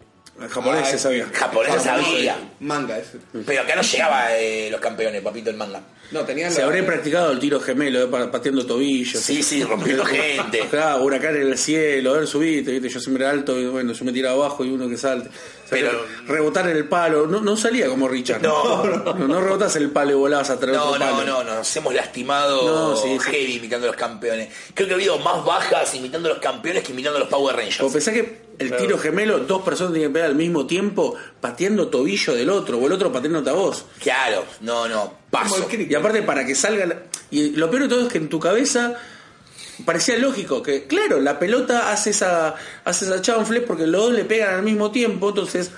El japonés se Ah, sabía. japonés sabía. Manga ese. Pero acá no llegaba eh, los campeones, papito, el manga. No, tenían Se la- habré practicado el tiro gemelo, eh, pa- pateando tobillos. Sí, sí, rompiendo gente. Claro, huracán en el cielo, a ver, subite, ¿viste? yo siempre era alto, y bueno, yo me tiraba abajo y uno que salte. O sea, Pero- que rebotar en el palo, no, no salía como Richard. No. no, no rebotás el palo y volabas a traer No, no, palo. no, nos hemos lastimado No, sí, sí. heavy imitando a los campeones. Creo que ha habido más bajas imitando a los campeones que imitando a los Power Rangers. O pensá que el tiro gemelo, dos personas tienen que pegar al mismo tiempo pateando tobillo del otro, o el otro pateándote a vos. Claro, no, no, Como paso. Y aparte para que salga... la- Y lo peor de todo es que en tu cabeza parecía lógico que, claro, la pelota hace esa, hace esa chanfle porque los dos le pegan al mismo tiempo, entonces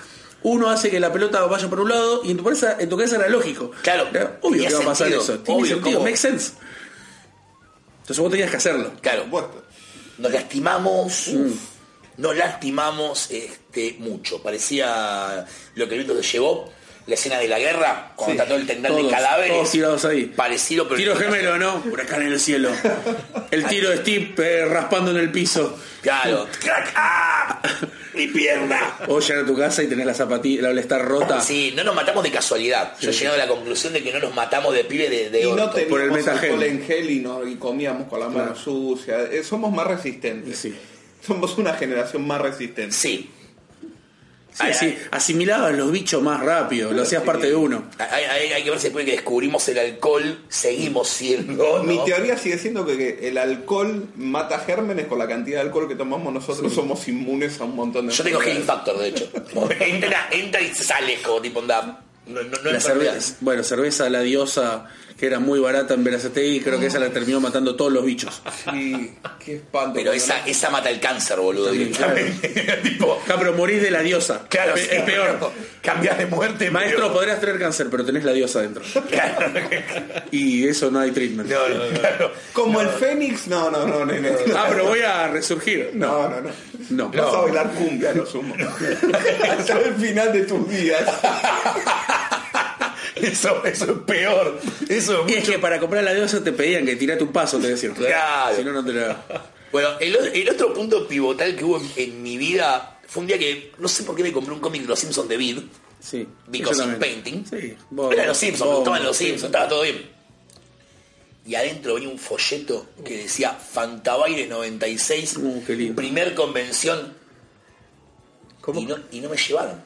uno hace que la pelota vaya por un lado y en tu cabeza, en tu cabeza era lógico. Claro, Era obvio que va a pasar sentido, eso. Tiene obvio, sentido, ¿cómo? makes sense. Entonces vos tenías que hacerlo. Claro, Supuesto. nos lastimamos, Mm. nos lastimamos este, mucho. Parecía lo que el viento se llevó, la escena de la guerra, cuando Sí, está todo el tendal de todos, cadáveres. todos tirados ahí. Parecido, pero Tiro gemelo, ¿no? Huracán en el cielo. El tiro de Steve eh, raspando en el piso. Claro, crack, ¡ah! Mi pierna. O llegar a tu casa y tenés la zapatilla, la está rota. Sí, no nos matamos de casualidad. Yo he llegado a la conclusión de que no nos matamos de pibe de, de Y no orto. teníamos por el metagel. en gel y, no, y comíamos con las manos sucias. Eh, somos más resistentes. Sí. Somos una generación más resistente. Sí. Sí, Ay, sí, asimilabas los bichos más rápido, lo hacías parte de uno. Hay, hay- hay que ver si después que descubrimos el alcohol, seguimos siendo. ¿no? Mi teoría sigue siendo que, que el alcohol mata gérmenes con la cantidad de alcohol que tomamos nosotros somos inmunes a un montón de Yo tengo Healing. Factor, de hecho. entra, entra y sale como tipo onda. No, no, no La cerveza, bueno, cerveza la diosa que era muy barata en Verazategui, creo que esa la terminó matando todos los bichos. Sí, qué espanto. Pero esa, no- esa mata el cáncer, boludo, directamente. tipo, pero morís de la diosa. claro, es, sí, es peor. Cambias de muerte. Maestro, pero- podrías tener cáncer, pero tenés la diosa dentro. Claro. Y eso no hay treatment. No, no, claro. Como el Fénix, no, no, no, nene. Ah, pero voy a resurgir. No, no, no. No. Vas a bailar cumbia, lo sumo. Hasta el final de tus días. Eso, eso es peor. Eso es Y es que para comprar la diosa te pedían que tirate un paso, te decían. Claro. Si no, no te la... Bueno, el, otro punto pivotal que hubo en, en mi vida fue un día que no sé por qué me compré un cómic de los Simpsons de Vid, Sí. Because in. Painting. Sí. vos- Era los Simpsons, vos- estaban los. Simpsons, estaba todo bien. Y adentro venía un folleto que decía Fantabaires 96, Uh, qué lindo. primer convención. ¿Cómo? Y no, y no me llevaron.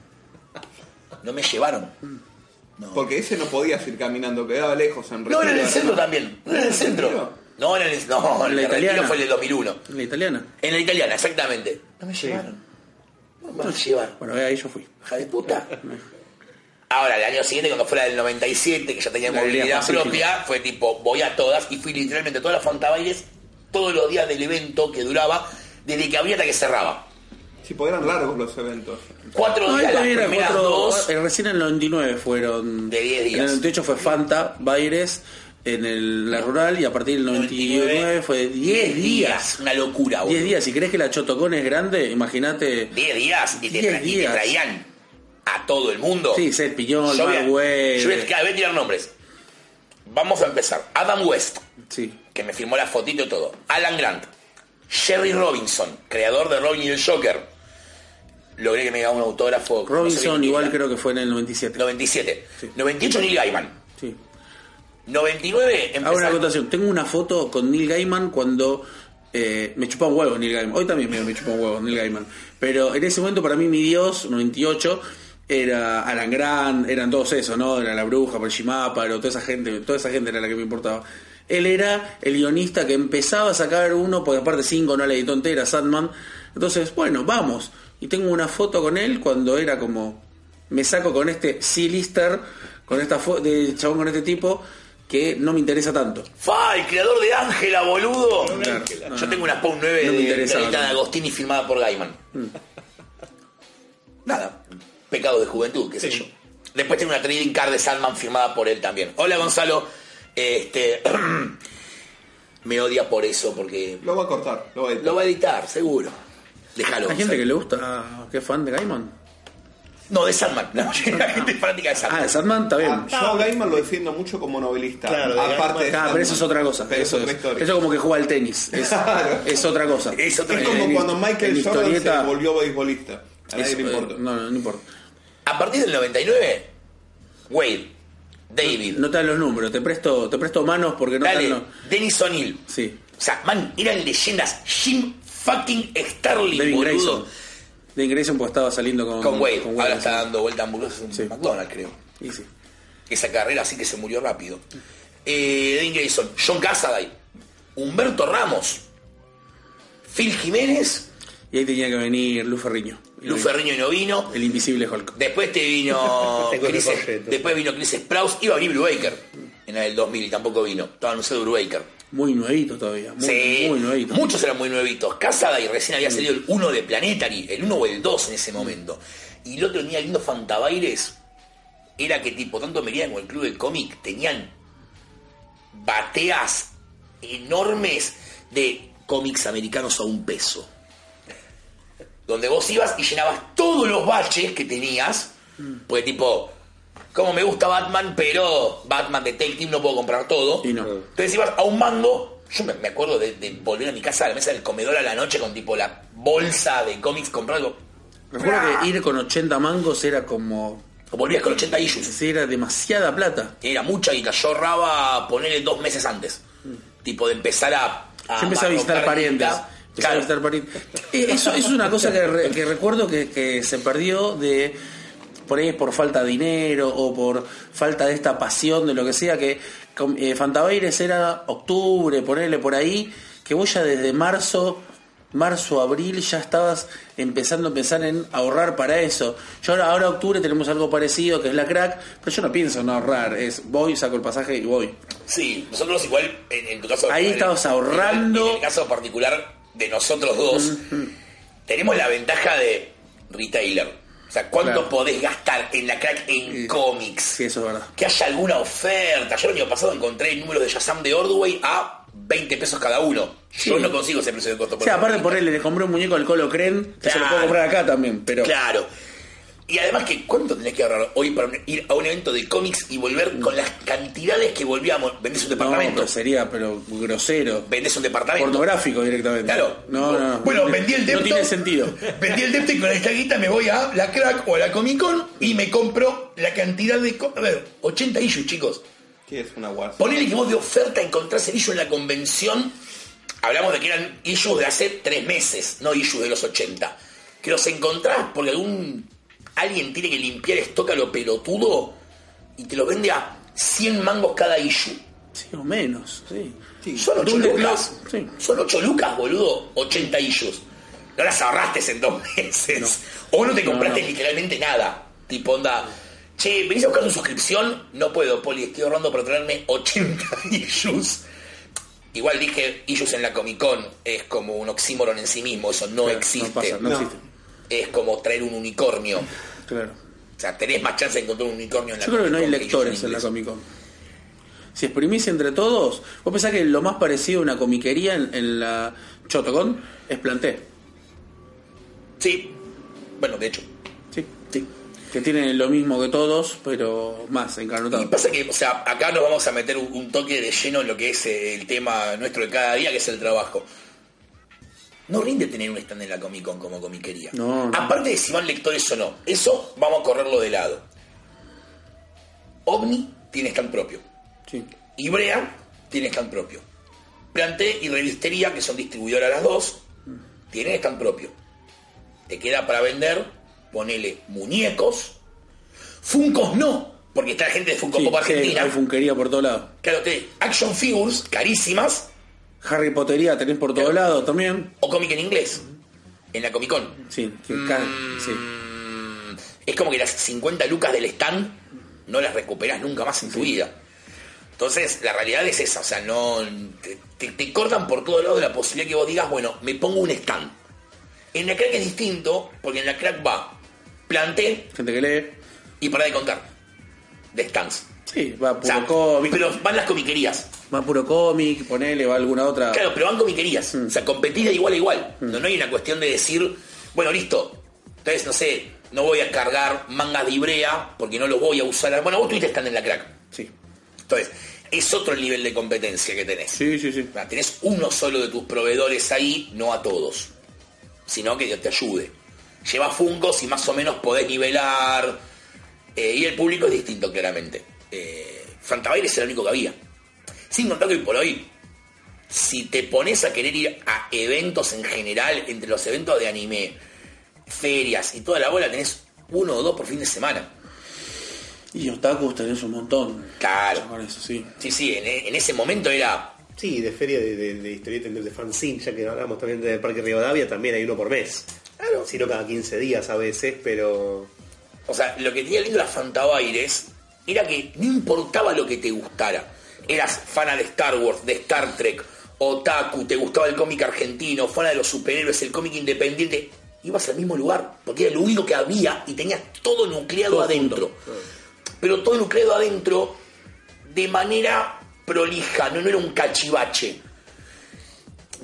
No me llevaron. Porque ese no podías ir caminando, quedaba lejos en No, era en el centro también. No era en el centro. No, en el, no, En el la Retiro italiana. fue el del 2001. En la italiana. En la italiana, exactamente. No me llevaron. No me van a llevar. Bueno, ahí yo fui. Hija de puta. Ahora, el año siguiente, cuando fue la del 97, que ya tenía La movilidad propia, fue tipo, voy a todas, y fui literalmente a todas las fantabailes, todos los días del evento que duraba, desde que abría hasta que cerraba. Sí, porque eran largos los eventos. Cuatro No, ahí días, las era primeras cuatro, dos, eh, recién en el 99 fueron. De 10 días. En el 98 fue Fanta, Baires, en el, la rural, y a partir del 99 fue 10 días. Una locura, boludo. 10 días, si crees que la Chotocón es grande, imagínate. 10 días, y te, 10 tra- y te días. traían a todo el mundo. Sí, Seth Piñón, Yo voy a tirar nombres. Vamos a empezar. Adam West, Sí. que me firmó la fotito y todo. Alan Grant. Jerry Robinson, creador de Robin y el Joker. Logré que me haga un autógrafo. no sé Robinson igual creo que fue en el 97. era. 97. 98 Neil Gaiman. Sí. 99 Hago una empezar- acotación. Tengo una foto con Neil Gaiman cuando eh, me chupa un huevo Neil Gaiman. Hoy también me, me chupa un huevo Neil Gaiman. Pero en ese momento para mí mi dios, 98, era Alan Grant, eran todos esos, ¿no? Era la bruja, Pershimaparo, toda esa gente, toda esa gente era la que me importaba. Él era el guionista que empezaba a sacar uno, porque aparte 5 no la editó entera, Sandman. Entonces, bueno, vamos. Y tengo una foto con él cuando era como me saco con este C-lister, con esta de chabón con este tipo, que no me interesa tanto. ¡Fa! El creador de Ángela, boludo. Claro. Yo tengo una Spawn 9 No de, de. Agostini filmada por Gaiman. Nada. Pecado de juventud, qué sé yo. Después tengo una trading card de Salman firmada por él también. Hola Gonzalo. Este. me odia por eso, porque. Lo va a cortar, lo va a editar. Lo va a editar, seguro. Déjalo. Hay gente que le gusta, que es fan de Gaiman. No, de mayoría de la gente es fanática de Salman. Ah, de Sandman está bien. Ah, yo a Gaiman lo defiendo mucho como novelista. Claro, de aparte de Ah, pero eso es otra cosa. Pero Eso es historia. eso como que juega al tenis. Es, Claro. es otra cosa. Es otra Es como en- cuando Michael Jordan se volvió beisbolista. A nadie le eh, importa. no, no, no importa. A partir del 99, Wade, David, No te dan los números, te presto, te presto manos porque no te dale, dan los... Dennis O'Neill. Sí. O sea, man, eran leyendas. Jim fucking Starling, Devin boludo. Grayson. Devin Grayson pues estaba saliendo con, Con Wade. con Ahora está dando vuelta hamburguesas en Sí. McDonald's, creo. Y sí. Esa carrera así que se murió rápido. Eh, Devin Grayson, John Cassaday, Humberto Ramos, Phil Jiménez, Y ahí tenía que venir Lu Ferriño. Lu no Ferriño y no vino. El invisible Hulk. Después te vino Chris, después vino Chris Sprouse, iba a venir Brubaker en el 2000 y tampoco vino. Estaba anunciado Brubaker. Muy nuevito todavía. Muy, Sí, muy nuevito. muchos eran muy nuevitos. Casada y recién había salido el 1 de Planetary, el 1 o el 2 en ese momento. Y el otro tenía lindo fantabaires. Era que tipo, tanto Meridian como el club del cómic tenían bateas enormes de cómics americanos a un peso. Donde vos ibas y llenabas todos los baches que tenías. Pues tipo, como me gusta Batman, pero Batman Detective no puedo comprar todo. Y no. Entonces ibas a un mango. Yo me, me acuerdo de, de volver a mi casa a la mesa del comedor a la noche con tipo la bolsa de cómics comprado. Recuerdo que ir con 80 mangos era como... Volvías con 80 issues. Sí, era demasiada plata. Era mucha guita. Yo ahorraba ponerle dos meses antes. Tipo de empezar a. Yo empecé a visitar parientes. a visitar parientes. Eh, Eso, eso es una cosa que, re- que recuerdo que, que se perdió de por ahí por falta de dinero o por falta de esta pasión de lo que sea que eh, Fantabaires era octubre, ponerle por ahí, que vos ya desde marzo, marzo, abril ya estabas empezando a pensar en ahorrar para eso. Yo ahora, ahora octubre tenemos algo parecido que es la crack, pero yo no pienso en ahorrar, es voy, saco el pasaje y voy. Sí, nosotros igual, en, en tu caso. Ahí estabas en- ahorrando. En el caso particular de nosotros dos, tenemos la ventaja de retailer. O sea, ¿cuánto Claro. podés gastar en la crack en Sí. cómics? Sí, eso es verdad. Que haya alguna oferta. Yo el año pasado encontré números de Shazam de Ordway a 20 pesos cada uno. Yo no consigo ese precio de costo. Sí, aparte por él le compré un muñeco al Colo Cren, que se lo puedo comprar acá también, pero Claro. Y además que cuánto tenés que ahorrar hoy para ir a un evento de cómics y volver con las cantidades que volvíamos. Vendés un no, departamento. pero sería pero grosero. Vendés un departamento. Pornográfico directamente. Claro. No, no, no. Bueno, vendí el No depto. tiene sentido. Vendí el depto y con esta guita me voy a la crack o a la Comic Con y me compro la cantidad de. A ver, 80 issues, chicos. Sí, es una guasa. Ponele que vos de oferta encontrás el issue en la convención. Hablamos de que eran issues de hace tres meses, no issues de los 80. Que los encontrás porque algún alguien tiene que limpiar stock a lo pelotudo y te lo vende a 100 mangos cada issue. Sí, o menos, sí. Son 8 ¿Dónde lucas. sí. Son 8 lucas, boludo. 80 issues. No las ahorraste en dos meses. O no te compraste No, no. literalmente nada. Tipo, onda. Che, ¿venís a buscar tu suscripción? No puedo, Poli. Estoy ahorrando para traerme 80 issues. Igual dije issues en la Comic Con. Es como un oxímoron en sí mismo. Eso no existe. No pasa, no, No. existe. Es como traer un unicornio. Claro. O sea, tenés más chance de encontrar un unicornio en la Yo creo que no hay lectores en la inglés. Comic Con. Si exprimís entre todos, vos pensás que lo más parecido a una comiquería en, en la Chotocon es planté. Sí. Bueno, de hecho. Sí, sí. Que tienen lo mismo que todos, pero más Y encarnotado. pasa que, o sea, acá nos vamos a meter un, un toque de lleno en lo que es eh, el tema nuestro de cada día, que es el trabajo. No rinde tener un stand en la Comic Con como comiquería. No, no. Aparte de si van lectores o no, eso vamos a correrlo de lado. OVNI tiene stand propio. Sí. Ibrea tiene stand propio. Planté y Revistería, que son distribuidoras las dos, tienen stand propio. Te queda para vender, ponele muñecos. Funcos no, porque está la gente de Funko Sí, Pop Argentina. hay funkería por todos lados. Claro, te, action figures carísimas Harry Pottería tenés por todos lados también. o cómic en inglés. En la Comic Con. Sí, sí. Mm, es como que las 50 lucas del stand no las recuperás nunca más en tu vida. Entonces, la realidad es esa, o sea, no te, te- te cortan por todos lados la posibilidad que vos digas, bueno, me pongo un stand. En la crack es distinto, porque en la crack va, planté Gente que lee. y para de contar. De stands. Sí, va O puro sea, cómic. pero van las comiquerías. Va puro cómic, ponele, va alguna otra. Claro, pero van comiquerías. O sea, competís de igual a igual. No, no hay una cuestión de decir, bueno, listo. Entonces, no sé, no voy a cargar mangas de Ibrea porque no los voy a usar. Bueno, vos tuviste stand en la crack. Sí. Entonces, es otro el nivel de competencia que tenés. Sí, sí, sí. Tenés uno solo de tus proveedores ahí, no a todos. Sino que te ayude. Lleva Funkos y más o menos podés nivelar. eh, y el público es distinto, claramente. Eh, es el único que había. Sin contar que hoy por hoy, si te pones a querer ir a eventos en general, entre los eventos de anime, ferias y toda la bola, tenés uno o dos por fin de semana. Y otakus tenés un montón. Claro. Ya Con eso, sí. Sí, sí, en, en ese momento era Sí, de feria de, de, de historieta, de fanzine, ya que hablamos también del Parque Rivadavia, también hay uno por mes. Claro. Si no cada 15 días a veces, pero... O sea, lo que tenía lindo las Fantabaires era que no importaba lo que te gustara. Eras fana de Star Wars, de Star Trek, otaku, te gustaba el cómic argentino, fana de los superhéroes, el cómic independiente. Ibas al mismo lugar, porque era lo único que había y tenías todo nucleado Todo adentro. Pero todo nucleado adentro de manera prolija, no, no era un cachivache.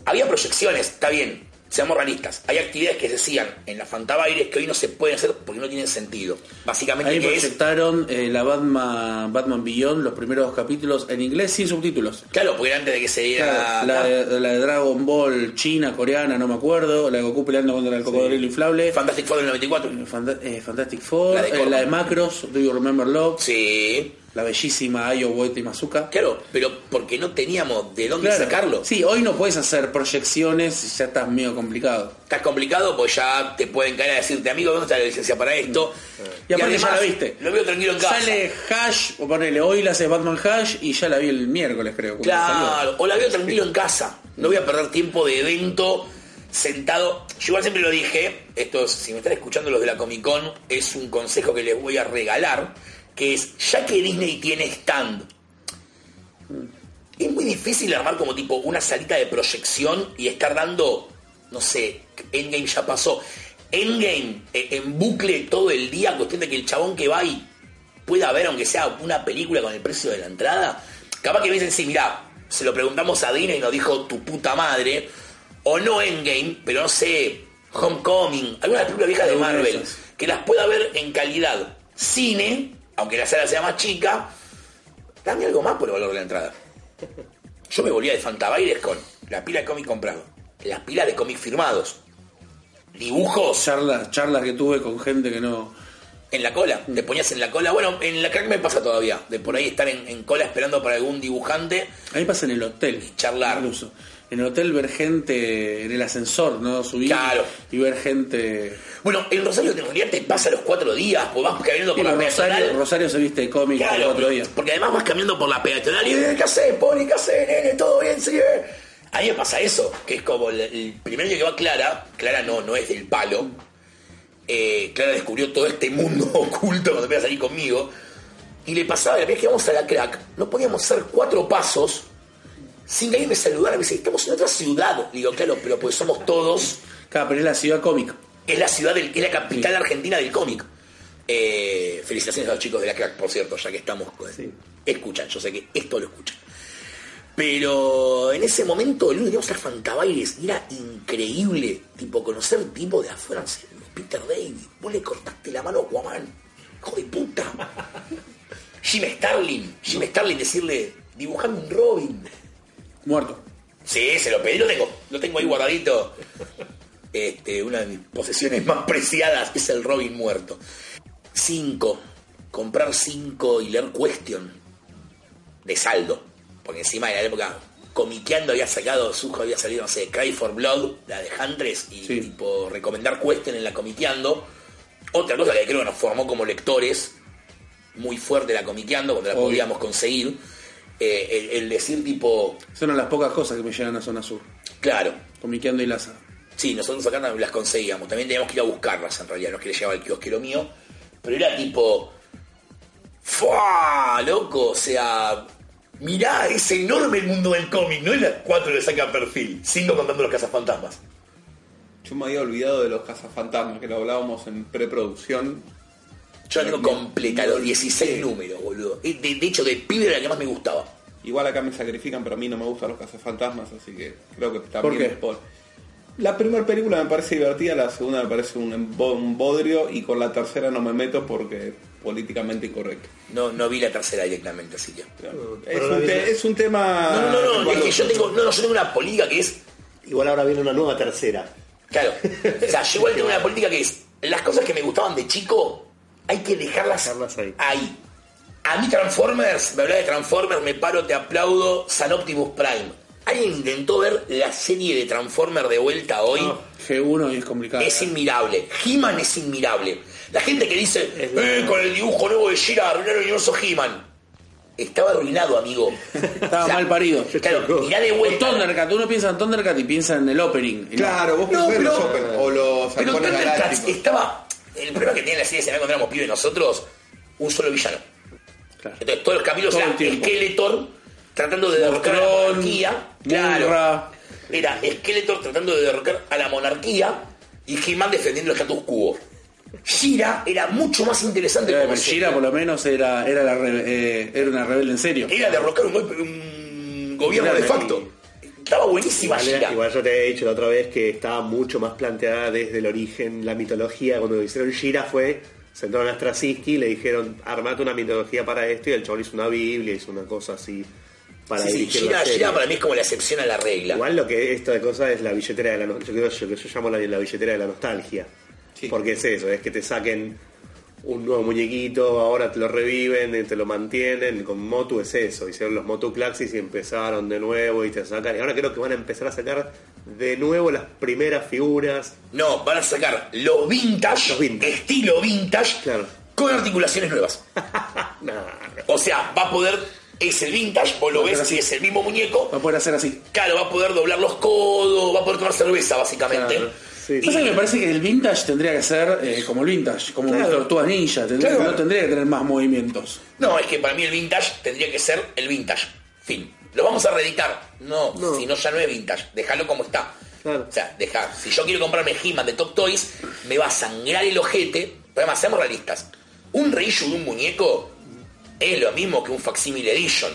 Había proyecciones, está bien, seamos realistas. Hay actividades que se hacían en la Fantabaires que hoy no se pueden hacer porque no tienen sentido. Básicamente Ahí que es proyectaron eh, la Batman, Batman Beyond, los primeros dos capítulos en inglés sin subtítulos. Claro, porque antes de que se diera. Claro, la, de, la de Dragon Ball china, coreana, no me acuerdo. La de Goku peleando contra el cocodrilo inflable. Fantastic Four del 94. Fanta- eh, Fantastic Four, La de eh, la de Macros, Do You Remember Love, Sí, la bellísima Ayo Boete y Mazuka. claro, pero porque no teníamos de dónde Claro. sacarlo. Sí, hoy no puedes hacer proyecciones, ya estás medio complicado. Estás complicado, pues ya te pueden caer a decirte, amigo, ¿dónde está la licencia para esto? Y aparte ya la viste. Lo veo tranquilo en casa. Sale Hash, o ponele, hoy la hace Batman Hash y ya la vi el miércoles, creo. Claro, o la veo tranquilo en casa. No voy a perder tiempo de evento sentado. Yo igual siempre lo dije, esto es, si me están escuchando los de la Comic Con, es un consejo que les voy a regalar, que es, ya que Disney tiene stand, es muy difícil armar como tipo una salita de proyección y estar dando, no sé, Endgame ya pasó. Endgame eh, en bucle todo el día, cuestión de que el chabón que va y pueda ver, aunque sea una película con el precio de la entrada. Capaz que me dicen, sí, mirá, se lo preguntamos a Dina y nos dijo tu puta madre. O no Endgame, pero no sé, Homecoming, alguna película vieja de Marvel, que las pueda ver en calidad cine, aunque la sala sea más chica, dame algo más por el valor de la entrada. Yo me volvía de Fantabaires con la pila de cómic comprado, las pilas de cómic firmados, dibujos Charlas, charlas que tuve con gente que no. en la cola, te ponías en la cola. Bueno, en la crack me pasa todavía, de por ahí estar en, en cola esperando para algún dibujante. A mí pasa en el hotel. charlar. Incluso. En el hotel ver gente en el ascensor, ¿no? Subir Claro. y ver gente. Bueno, en Rosario en realidad te pasa los cuatro días, pues vas caminando por la Rosario, peatonal. Rosario se viste de cómic por Claro, cuatro días. porque además vas caminando por la peatonal y "Eh, ¿qué haces, Poli? ¿Qué haces, nene? ¿Todo bien? ¿Sí? eh?". A mí me pasa eso, que es como el, el primer año que va Clara, Clara no, no es del palo, eh, Clara descubrió todo este mundo oculto cuando empieza a salir conmigo, y le pasaba, la vez que íbamos a la crack, no podíamos hacer cuatro pasos sin que alguien me saludara, me dice, estamos en otra ciudad. Le digo, claro, pero pues somos todos Claro, pero es la ciudad cómic. es la ciudad, del, es la capital argentina del cómic. Eh, felicitaciones a los chicos de la crack, por cierto, ya que estamos. con- Escuchan, yo sé que esto lo escuchan. Pero en ese momento, el lunes a Fantabailes y era increíble, tipo, conocer tipo de afuera, Peter David. Vos le cortaste la mano a Aquaman, hijo de puta. Jim Starlin, Jim Starlin decirle, dibujame un Robin. Muerto. Sí, se lo pedí, lo tengo, lo tengo ahí guardadito. Este, una de mis posesiones más preciadas es el Robin muerto. Cinco, comprar cinco y leer Question de saldo. Porque encima de la época comiqueando había sacado, Sujo había salido, no sé, Cry for Blood, la de Huntress, y Sí. tipo recomendar Question en la comiqueando. Otra cosa que creo que nos formó como lectores, muy fuerte la comiqueando, cuando la Obvio. podíamos conseguir. Eh, el, el decir tipo, Son las pocas cosas que me llegan a zona sur. claro, Comiqueando y Laza. Sí, nosotros acá las conseguíamos. También teníamos que ir a buscarlas en realidad, no es que le llegaba el kiosquero mío. Pero era tipo. ¡Fua! Loco, o sea. Mirá, es enorme el mundo del cómic. No es las cuatro que sacan perfil. Cinco contando los cazafantasmas. Yo me había olvidado de los cazafantasmas, que lo hablábamos en preproducción. Yo la tengo completa, los 16 sí. números, boludo. De, de hecho, de pibe era la que más me gustaba. Igual acá me sacrifican, pero a mí no me gustan los cazafantasmas, así que creo que también qué? es por... La primera película me parece divertida, la segunda me parece un, un bodrio y con la tercera no me meto porque es políticamente incorrecto. No, no vi la tercera directamente, así que. Es, un, la es un tema... No, no, no, no, es que yo tengo, no, no, yo tengo una política que es Igual ahora viene una nueva tercera. Claro. O sea, yo igual tengo una política que es, las cosas que me gustaban de chico, hay que dejarlas, Dejarlas ahí. A mí Transformers, me habla de Transformers, me paro, te aplaudo, San Optimus Prime. ¿Alguien intentó ver la serie de Transformers de vuelta hoy? No. G1 y es complicado. Es inmirable. He-Man es inmirable. La gente que dice, eh, con el dibujo nuevo de Shira arruinaron el universo He-Man. Estaba arruinado, amigo. Estaba mal parido. Claro, mirá de O vuelta. Thundercat, uno piensa en Thundercat y piensa en el opening. Claro, vos No, pensás en los pero- Open o los Pero Thundercats estaba. El problema que tiene la serie se cuando éramos pibes nosotros, un solo villano. Claro. Entonces todos los capítulos Todo eran. Skeletor tratando de derrocar a la monarquía. Claro. Era Skeletor tratando de derrocar a la monarquía y He-Man defendiendo el status quo. Shira era mucho más interesante Pero como Shira serie. por lo menos era, era, la re- eh, era una rebelde en serio. Era derrocar un, golpe- un gobierno de facto. Estaba buenísima Igual, Shira. igual yo te he dicho la otra vez que estaba mucho más planteada desde el origen, la mitología. Cuando hicieron Shira fue, sentaron a Straczynski y le dijeron, armate una mitología para esto, y el chabón hizo una Biblia, hizo una cosa así para Sí, sí, serie. Shira para mí es como la excepción a la regla. Igual lo que esta de cosa es la billetera de la yo creo yo, que yo llamo la, la billetera de la nostalgia. Sí. Porque es eso, es que te saquen un nuevo muñequito, ahora te lo reviven, eh, te lo mantienen, con Motu es eso, hicieron los Motu Claxis y empezaron de nuevo y te sacan, y ahora creo que van a empezar a sacar de nuevo las primeras figuras. No, van a sacar los vintage, Los vintage. estilo vintage, Claro. con articulaciones nuevas. O sea, va a poder, es el vintage, vos lo Va ves y es el mismo muñeco. Va a poder hacer así. Claro, va a poder doblar los codos, va a poder tomar cerveza, básicamente. Claro, sí. Pasa que me parece que el vintage tendría que ser eh, como el vintage, como Claro. las tortugas ninja, tendría, Claro. no tendría que tener más movimientos. No, es que para mí el vintage tendría que ser el vintage. Fin. ¿Lo vamos a reeditar? No, No. si no ya no es vintage. Déjalo como está. Claro. O sea, deja. Si yo quiero comprarme He-Man de Top Toys, me va a sangrar el ojete. Pero además, seamos realistas. Un reissue de un muñeco es lo mismo que un facsimile edition.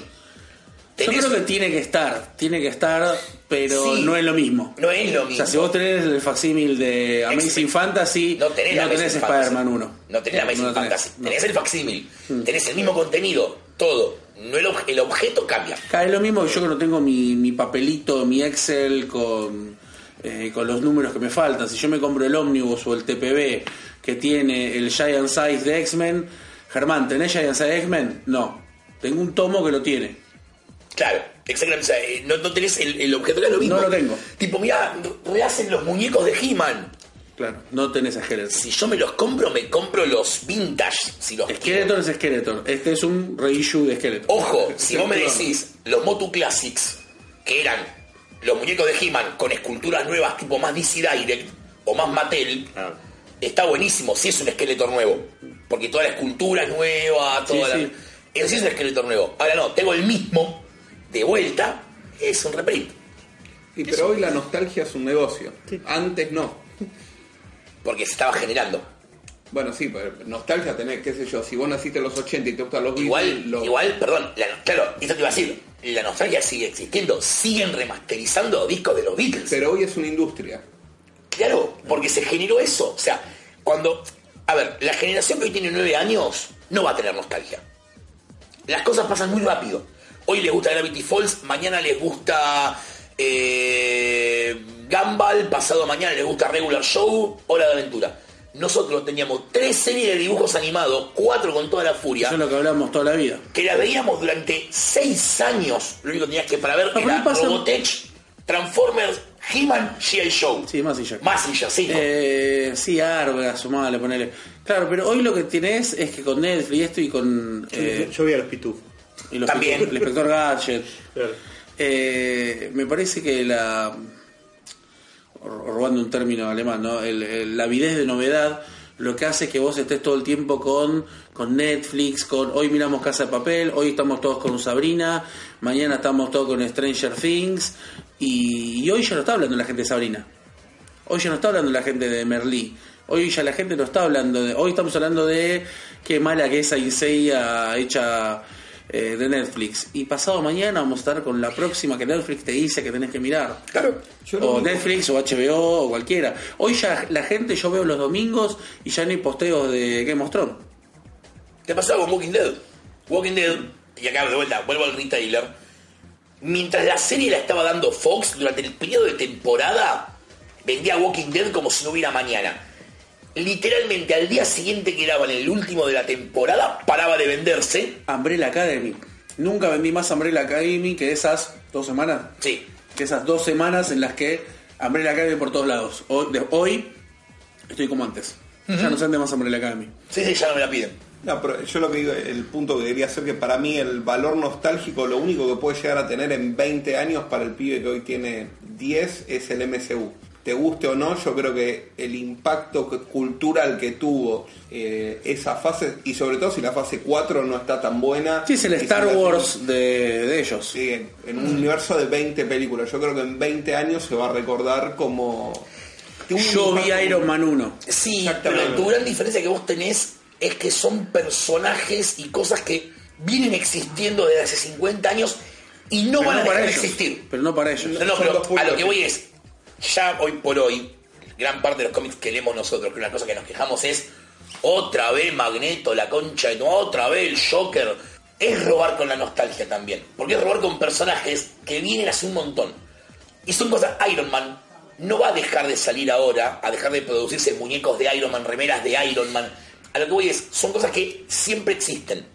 Yo creo que tiene que estar, tiene que estar, pero Sí. no es lo mismo. No es lo O mismo. sea, si vos tenés el facsímil de Amazing Ex- Fantasy, No tenés, la Amazing Spider-Man Fantasy. 1. No tenés Amazing No tenés, Fantasy. no. Tenés el facsimile. Tenés el mismo contenido. Todo. No el, ob- el objeto cambia. Acá es lo mismo que yo que no tengo mi, mi papelito, mi Excel con, eh, con los números que me faltan. Si yo me compro el Omnibus o el TPB que tiene el Giant Size de X-Men, Germán, ¿tenés Giant Size de X-Men? No. Tengo un tomo que lo tiene. Claro. Exactamente, o sea, eh, no, no tenés el, el objeto, que es lo mismo. No lo tengo. Tipo, mira, rehacen los muñecos de He-Man. Claro, no tenés a Skeletor. Si yo me los compro, me compro los vintage. Si los Skeletor es Skeletor. Este es un reissue de Skeletor. Ojo, si vos me decís los Motu Classics, que eran los muñecos de He-Man con esculturas nuevas, tipo más DC Direct o más Mattel, Ah. está buenísimo. Si es un esqueleto nuevo, porque toda la escultura es nueva, toda Sí, la- sí. Eso sí es un esqueleto nuevo. Ahora no, tengo el mismo de vuelta, es un reprint. Sí, pero hoy la nostalgia es un negocio. Antes no. Porque se estaba generando. Bueno, sí, pero nostalgia tenés, qué sé yo, si vos naciste en los 80 y te gustan los Igual, Beatles, los- igual, perdón, la- claro, esto te iba a decir, la nostalgia sigue existiendo, siguen remasterizando discos de los Beatles. Pero hoy es una industria. Claro, porque se generó eso. O sea, cuando. A ver, la generación que hoy tiene nueve años no va a tener nostalgia. Las cosas pasan muy rápido. Hoy les gusta Gravity Falls, mañana les gusta eh, Gumball, pasado mañana les gusta Regular Show, Hora de Aventura. Nosotros teníamos tres series de dibujos animados, cuatro con toda la furia, Eso es lo que hablamos toda la vida. que las veíamos durante seis años. Lo único que tenías que para ver era pasa- Robotech, Transformers, He-Man, G.I. Show. Sí, más y ya. Massinger, sí. ¿no? Eh, sí, Arga, sumale, ponele. Claro, pero hoy lo que tenés es que con Netflix y esto y con. eh, Yo vi a los pitufos. Y los También. el inspector Gadget. Claro. Eh, me parece que la. robando un término alemán, ¿no? El- el- la avidez de novedad lo que hace es que vos estés todo el tiempo con, con Netflix, con hoy miramos Casa de Papel, hoy estamos todos con Sabrina, mañana estamos todos con Stranger Things, y, y hoy ya no está hablando la gente de Sabrina. Hoy ya no está hablando la gente de Merlí. Hoy ya la gente no está hablando de. Hoy estamos hablando de qué mala que es esa Inseiya hecha eh, de Netflix. Y pasado mañana vamos a estar con la próxima que Netflix te dice que tenés que mirar. Claro. Yo O Netflix o HBO o cualquiera. Hoy ya la gente yo veo los domingos y ya no hay posteos de Game of Thrones. ¿Qué pasó con Walking Dead? Walking Dead, y acá de vuelta, vuelvo al retailer. Mientras la serie la estaba dando Fox, durante el periodo de temporada, vendía Walking Dead como si no hubiera mañana. Literalmente al día siguiente que daban el último de la temporada, paraba de venderse. Umbrella Academy. Nunca vendí más Umbrella Academy que esas dos semanas. Sí, Que esas dos semanas en las que Umbrella Academy por todos lados. Hoy, de- hoy estoy como antes. Ya no se vende más Umbrella Academy. sí, sí, ya no me la piden. No, pero yo lo que digo, el punto que quería hacer que para mí el valor nostálgico, lo único que puede llegar a tener en 20 años para el pibe que hoy tiene 10 es el MCU. Te guste o no, yo creo que el impacto cultural que tuvo eh, esa fase, y sobre todo si la fase 4 no está tan buena. Sí, es el Star Wars de, de ellos. Sí, en, en un universo de 20 películas. Yo creo que en 20 años se va a recordar como... Yo vi Iron Man 1. Sí, pero tu gran diferencia que vos tenés es que son personajes y cosas que vienen existiendo desde hace 50 años y no Pero van a dejar para de ellos. existir. Pero no para ellos. No, no, pero a lo que voy es, ya hoy por hoy, gran parte de los cómics que leemos nosotros, que una cosa que nos quejamos es, otra vez Magneto, la concha de tu, otra vez el Joker. Es robar con la nostalgia también, porque es robar con personajes que vienen hace un montón. Y son cosas, Iron Man no va a dejar de salir ahora, a dejar de producirse muñecos de Iron Man, remeras de Iron Man. A lo que voy es, son cosas que siempre existen.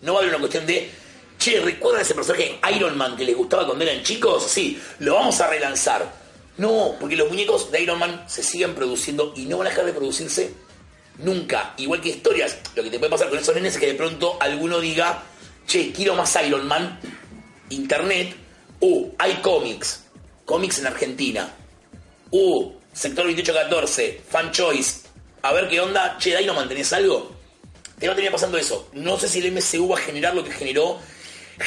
No va a haber una cuestión de, che, ¿recuerdan ese personaje Iron Man que les gustaba cuando eran chicos? Sí, lo vamos a relanzar. No, porque los muñecos de Iron Man se siguen produciendo y no van a dejar de producirse nunca. Igual que historias, lo que te puede pasar con esos nenes es que de pronto alguno diga, che, quiero más Iron Man, internet, uh, hay cómics, cómics en Argentina, uh, sector 2814, fan choice, a ver qué onda, che, Iron Man, ¿tenés algo? Te va a terminar pasando eso. No sé si el MCU va a generar lo que generó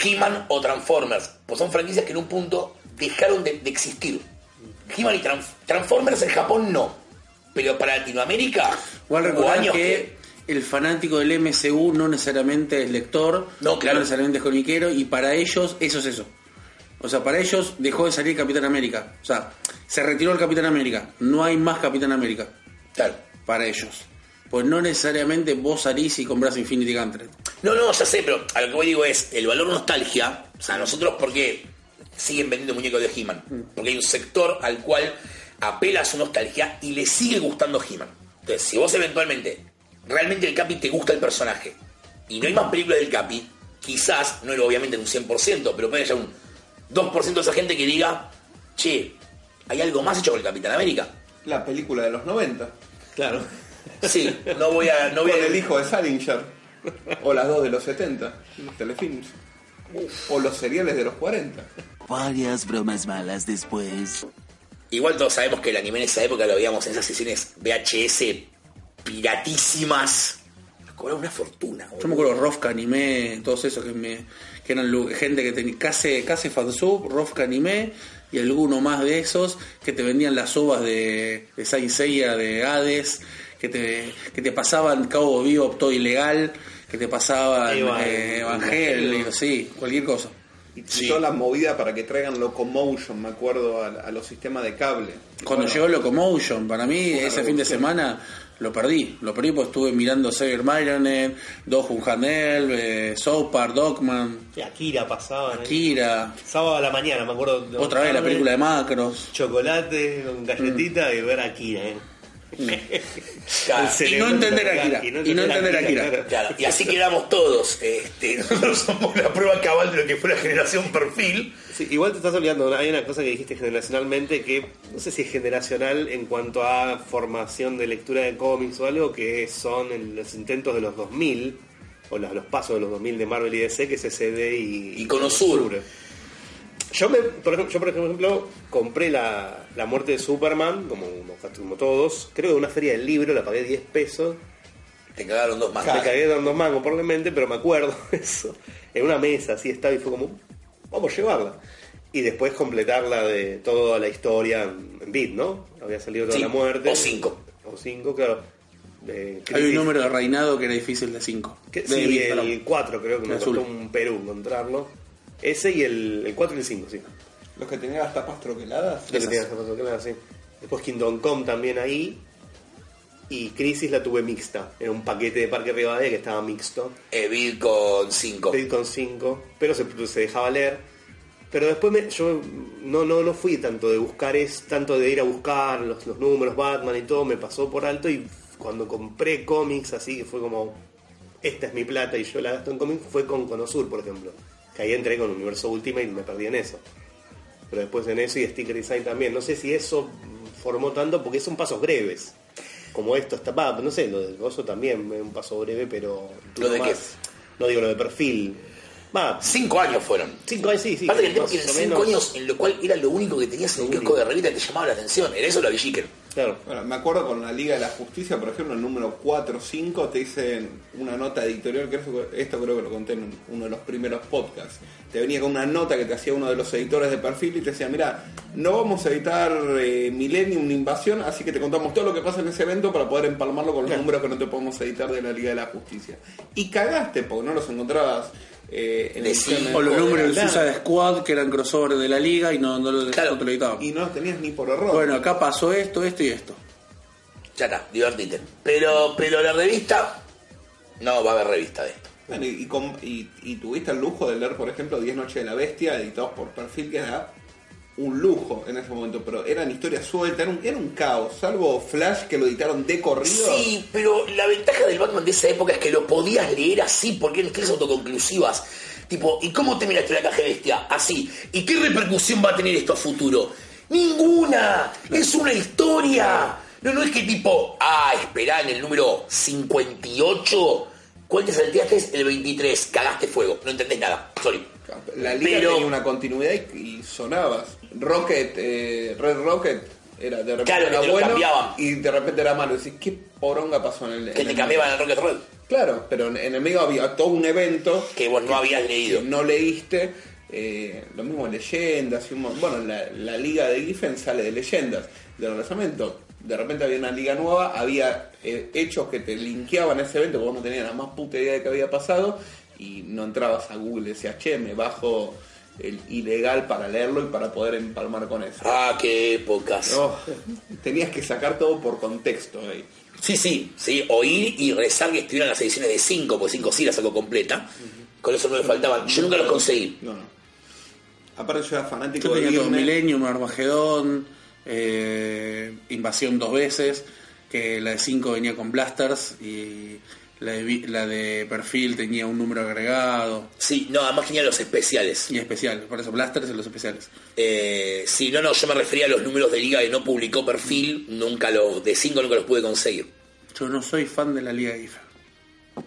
He-Man o Transformers, pues son franquicias que en un punto dejaron de, de existir. He-Man y Trans- Transformers en Japón no, pero para Latinoamérica Igual años que el fanático del MCU no necesariamente es lector, No, claro. necesariamente es comiquero, y para ellos eso es eso. O sea, para ellos dejó de salir Capitán América. O sea, se retiró el Capitán América. No hay más Capitán América Claro. para ellos. Pues no necesariamente vos salís y compras Infinity Gauntlet. No, no, ya sé, pero a lo que voy digo es el valor nostalgia. O sea, nosotros, ¿por qué siguen vendiendo muñecos de He-Man? Porque hay un sector al cual apela a su nostalgia y le sigue gustando He-Man. Entonces, si vos eventualmente, realmente el Capi te gusta el personaje y no hay más películas del Capi, quizás, no era obviamente en un 100%, pero puede haya un 2% de esa gente que diga, che, hay algo más hecho con el Capitán América. La película de los 90. Claro. Sí, no voy a... No voy Con a el hijo de Salinger. O las dos de los 70. Los telefilms. O los seriales de los 40. Varias bromas malas después. Igual todos sabemos que el anime en esa época lo veíamos en esas sesiones VHS piratísimas. Nos cobraba una fortuna. Yo me acuerdo Rofka Anime, todos esos que me que eran gente que tenía casi, casi fansub, Rofka Anime y alguno más de esos que te vendían las ovas de, de Saint Seiya, de Hades, que te, que te pasaban Cabo Vivo, todo ilegal, que te pasaban eh, Evangelio, sí, cualquier cosa. Y Sí. toda la movida para que traigan Locomotion, me acuerdo, a, a los sistemas de cable. Cuando Bueno, llegó Locomotion, para mí ese fin de semana lo perdí. Lo perdí porque estuve mirando Xavier Myronet, Dohun Hanel, eh, South Park, Dogman, Y Akira pasaban. ahí. Kira. Sábado a la mañana, me acuerdo. de Otra vez la película de Macros. Chocolate con galletita y ver a Akira, ¿eh? Claro, Y no entender de Akira, y no entender claro. Claro, y así quedamos todos. Este, nosotros somos la prueba cabal de lo que fue la generación perfil. Sí, igual te estás olvidando, hay una cosa que dijiste generacionalmente que no sé si es generacional en cuanto a formación de lectura de cómics o algo que son en los intentos de los 2000 o los, los pasos de los 2000 de Marvel y DC que es SD y, Y Cono Sur. Yo, me, por ejemplo, yo, por ejemplo, compré la, la muerte de Superman, como, como todos, creo que en una feria del libro, la pagué 10 pesos, Te cagaron dos más. me cagué dando mango probablemente, pero me acuerdo eso. En una mesa así estaba y fue como, vamos a llevarla. Y después completarla de toda la historia en, bit, ¿no? Había salido toda Sí, la muerte. o cinco. O cinco, claro. De Hay un número de reinado que era difícil de 5. que- sí, el 4 creo que me costó un Perú encontrarlo. Ese y el, el 4 y el 5, sí. Los que tenían las tapas troqueladas. Ya que tenías zapatos claros, sí. Después Kingdom Come también ahí. Y Crisis la tuve mixta. Era un paquete de Parque Rivadavia que estaba mixto. Evil con 5. Pedí con 5, pero se, se dejaba leer. Pero después me- yo no, no, no fui tanto de buscar, es tanto de ir a buscar los, los números Batman y todo, me pasó por alto y cuando compré cómics así, que fue como, esta es mi plata y yo la gasto en cómics, fue con Conosur, por ejemplo. Que ahí entré con Universo Ultimate y me perdí en eso. Pero después en eso y Sticker Design también. No sé si eso formó tanto porque son pasos breves. Como esto está, no sé, lo del gozo también es un paso breve, pero... ¿Lo de más. qué? No digo lo de perfil. Va, 5 años fueron. cinco años, sí, sí. Pasa que el tema es que o eran 5 menos. años en lo cual era lo único que tenías en el kiosco de revista que te llamaba la atención. Era eso la Villiker. Claro. Bueno, me acuerdo con la Liga de la Justicia, por ejemplo, el número 4 o 5 te dicen una nota editorial, que esto creo que lo conté en uno de los primeros podcasts. Te venía con una nota que te hacía uno de los editores de perfil y te decía, mira, no vamos a editar eh, Millennium Invasión, así que te contamos todo lo que pasa en ese evento para poder empalmarlo con los números que no te podemos editar de la Liga de la Justicia. Y cagaste, porque no los encontrabas eh, en De O los de números del. Suicide Squad que eran crossover de la liga y no, no, lo- Claro. no te lo editaban. y no los tenías ni por error. Bueno, acá pasó esto, esto y esto. Ya está, divertite. Pero, pero la revista. No va a haber revista de esto. Bueno, y, y com- y- y tuviste el lujo de leer, por ejemplo, 10 Noches de la Bestia, editados por perfil, que era un lujo en ese momento, pero eran historias sueltas, era un, era un caos, salvo Flash que lo editaron de corrido. Sí, pero la ventaja del Batman de esa época es que lo podías leer así, porque eran historias autoconclusivas. Tipo, ¿y cómo terminaste la caja de bestia? Así. ¿Y qué repercusión va a tener esto a futuro? ¡Ninguna! ¡Es una historia! No, no es que tipo, ah, esperá en el número 58. ¿Cuál te salteaste? El 23. Cagaste fuego. No entendés nada. Sorry. La liga Pero- tenía una continuidad y, y sonabas. Rocket, eh, Red Rocket, era de repente Claro, era que te lo bueno cambiaban. y de repente era malo. Decís, ¿qué poronga pasó en el Que en te el- cambiaban el Rocket Red. Claro, pero en, el medio había todo un evento Que vos no habías leído. que no leíste. eh, lo mismo leyendas. y un bueno, la, la liga de Giffen sale de leyendas del lanzamiento. De repente había una liga nueva, había eh, hechos que te linkeaban a ese evento, porque vos no tenías la más puta idea de qué había pasado y no entrabas a Google y decías, che, me bajo el ilegal para leerlo y para poder empalmar con eso. Ah, qué épocas. Oh, tenías que sacar todo por contexto ahí. Sí, sí, sí, oír y rezar que estuvieran las ediciones de 5, porque 5 sí las sacó completa. Con eso no me faltaban. Yo nunca los conseguí. No, no. Aparte yo era fanático Yo de tenía todo irme- Millennium, Armagedón, eh, Invasión dos veces, que la de 5 venía con blasters y La de, vi- la de perfil tenía un número agregado. Sí, no, además tenía los especiales. Y especiales, por eso Blasters en los especiales. Eh, sí, no, no, yo me refería a los números de liga que no publicó perfil, nunca los, de 5 nunca los pude conseguir. Yo no soy fan de la Liga IFA. Ah,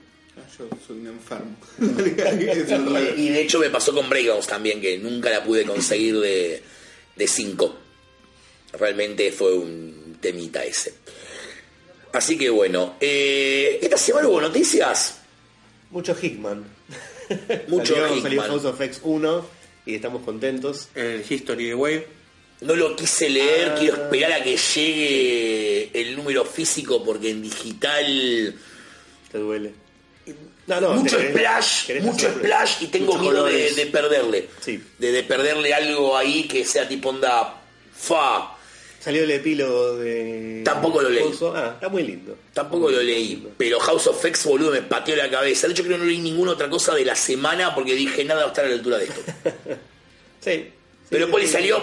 Yo soy un enfermo. Y de hecho me pasó con Breakdowns también, que nunca la pude conseguir de 5. Realmente fue un temita ese. Así que bueno, eh, esta semana hubo noticias. Mucho Hickman. Mucho salió, salió Hickman. House of X 1 y estamos contentos. El History de Wave. No lo quise leer, Ah. quiero esperar a que llegue el número físico porque en digital Te duele. No, no, mucho querés- splash, querés mucho splash y tengo miedo de perderle. Sí. De, de perderle algo ahí que sea tipo onda fa. Salió el epílogo de. Tampoco lo leí. Oso. Ah, está muy lindo. Tampoco lo leí, pero House of X, boludo, me pateó la cabeza. De hecho, creo que no leí ninguna otra cosa de la semana porque dije nada va a estar a la altura de esto. Sí. Pero Sí, Poli sí. salió.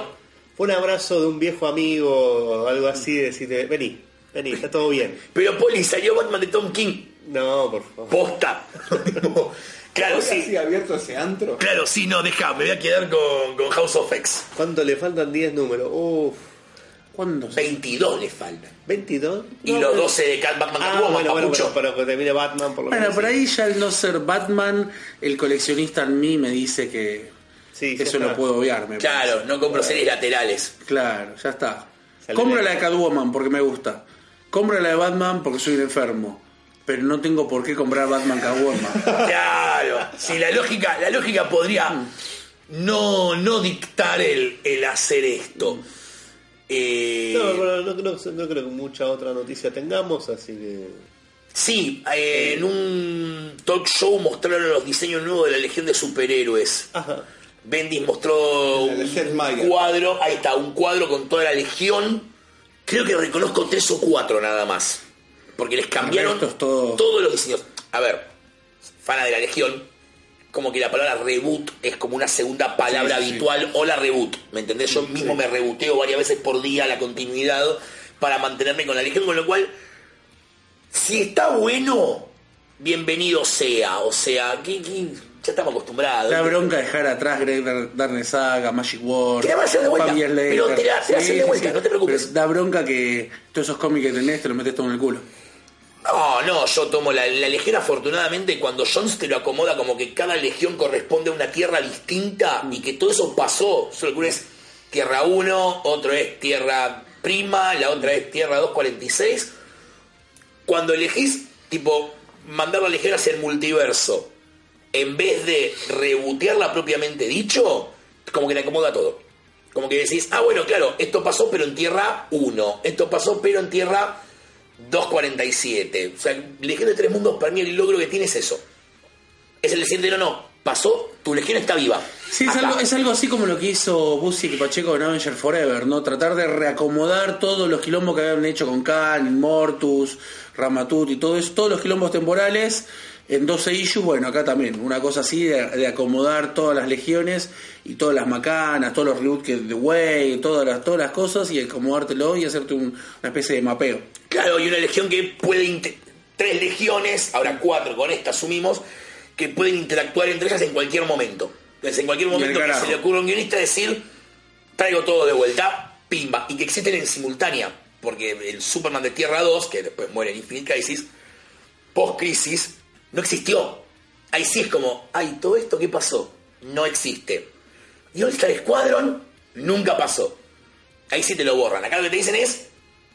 Fue un abrazo de un viejo amigo o algo así, de decirte, vení, vení, está todo bien. Pero Poli salió Batman de Tom King. No, por favor. Posta. claro, ¿Hoy sí. así abierto ese antro? Claro, sí, no, deja, me voy a quedar con, con House of X. ¿Cuánto le faltan 10 números? Uf, ¿Cuándo? se- 22 le faltan. 22. Y No, los pero- 12 de Cat Batman Ah, Catwoman, bueno, bueno, papucho. bueno, pero que termine Batman por lo Bueno, menos. por ahí ya al no ser Batman, el coleccionista en mí me dice que Sí, eso lo puedo obviar. me Claro, parece. no compro series laterales. Claro, ya está. Sale Compro la de Catwoman porque me gusta. Compro la de Batman porque soy un enfermo. Pero no tengo por qué comprar Batman Catwoman. Claro. Sí, la lógica, la lógica podría no, no dictar el, el hacer esto. Eh, No, pero no, no- no creo que mucha otra noticia tengamos, así que. Sí, eh, en un talk show mostraron los diseños nuevos de la Legión de Superhéroes. Ajá. Bendis mostró un cuadro, ahí está, un cuadro con toda la Legión. Creo que reconozco tres o cuatro nada más. Porque les cambiaron resto es todo- todos los diseños. A ver, fana de la Legión, como que la palabra reboot es como una segunda palabra Sí, sí. habitual. Hola reboot, ¿me entendés? Yo mismo me rebuteo varias veces por día la continuidad para mantenerme con la Legión, con lo cual si está bueno, bienvenido sea. O sea, que, que ya estamos acostumbrados. La bronca dejar atrás Greg Dar- Darkness Saga, Magic War, Que la van a hacer de vuelta, pero te la- te la hacen de vuelta, no te preocupes. Pero da bronca que todos esos cómics que tenés te los metes todo en el culo. No, no, yo tomo la, la afortunadamente cuando Jones te lo acomoda como que cada legión corresponde a una tierra distinta y que todo eso pasó. Solo que uno es tierra 1, otro es tierra prima, la otra es tierra 246. Cuando elegís, tipo, mandar la legión hacia el multiverso, en vez de rebotearla propiamente dicho, como que te acomoda todo. Como que decís, ah, bueno, claro, esto pasó pero en tierra 1, esto pasó pero en tierra 247. O sea, Legión de Tres Mundos para mí el logro que tiene es eso. Es el decir, no, no, pasó, tu legión está viva. Sí, es algo, es algo así como lo que hizo Busiek y Pacheco en Avenger Forever, ¿no? Tratar de reacomodar todos los quilombos que habían hecho con Khan, Mortus, Ramatut y todo eso, todos los quilombos temporales en 12 issues, bueno, acá también, una cosa así de, de acomodar todas las legiones y todas las macanas, todos los reboots que de Way, todas las, todas las cosas y acomodártelo y hacerte un- una especie de mapeo. Claro, y una legión que puede... Tres legiones, ahora cuatro con esta asumimos, que pueden interactuar entre ellas en cualquier momento. Entonces, en cualquier momento que se le ocurra a un guionista decir, traigo todo de vuelta, pimba, y que existen en simultánea. Porque el Superman de Tierra 2, que después muere en Infinite Crisis, post-crisis, no existió. Ahí sí es como, ay, todo esto qué pasó, no existe. Y All Star Squadron nunca pasó. Ahí sí te lo borran. Acá lo que te dicen es,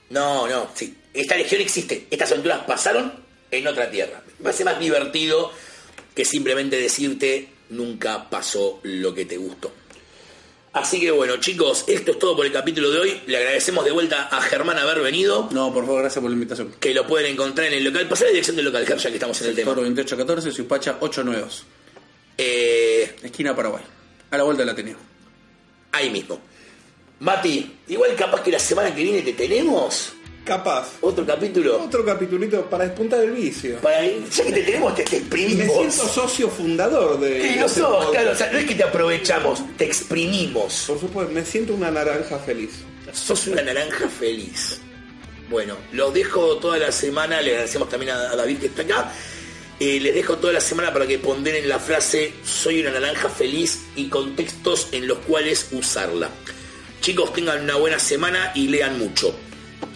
no, no, sí, esta legión existe, estas aventuras pasaron en otra tierra. Me parece más divertido que simplemente decirte, nunca pasó lo que te gustó. Así que bueno, chicos, esto es todo por el capítulo de hoy. Le agradecemos de vuelta a Germán haber venido, No, por favor, gracias por la invitación. que lo pueden encontrar en el local. Pasar la dirección del local, Ger, ya que estamos en el tema. Toro 2814, Suipacha 892, Eh, esquina Paraguay, a la vuelta del Ateneo. ahí mismo. Mati, igual capaz que la semana que viene te tenemos Capaz. otro capítulo. Otro capitulito para despuntar el vicio. Para, ya que te tenemos, te, te Me exprimimos. siento socio fundador de. Sos, podcast. claro, o sea, no es que te aprovechamos, te exprimimos. Por supuesto, me siento una naranja feliz. Sos una naranja feliz. Bueno, los dejo toda la semana, le agradecemos también a, a David que está acá. Eh, les dejo toda la semana para que ponderen la frase soy una naranja feliz y contextos en los cuales usarla. Chicos, tengan una buena semana y lean mucho.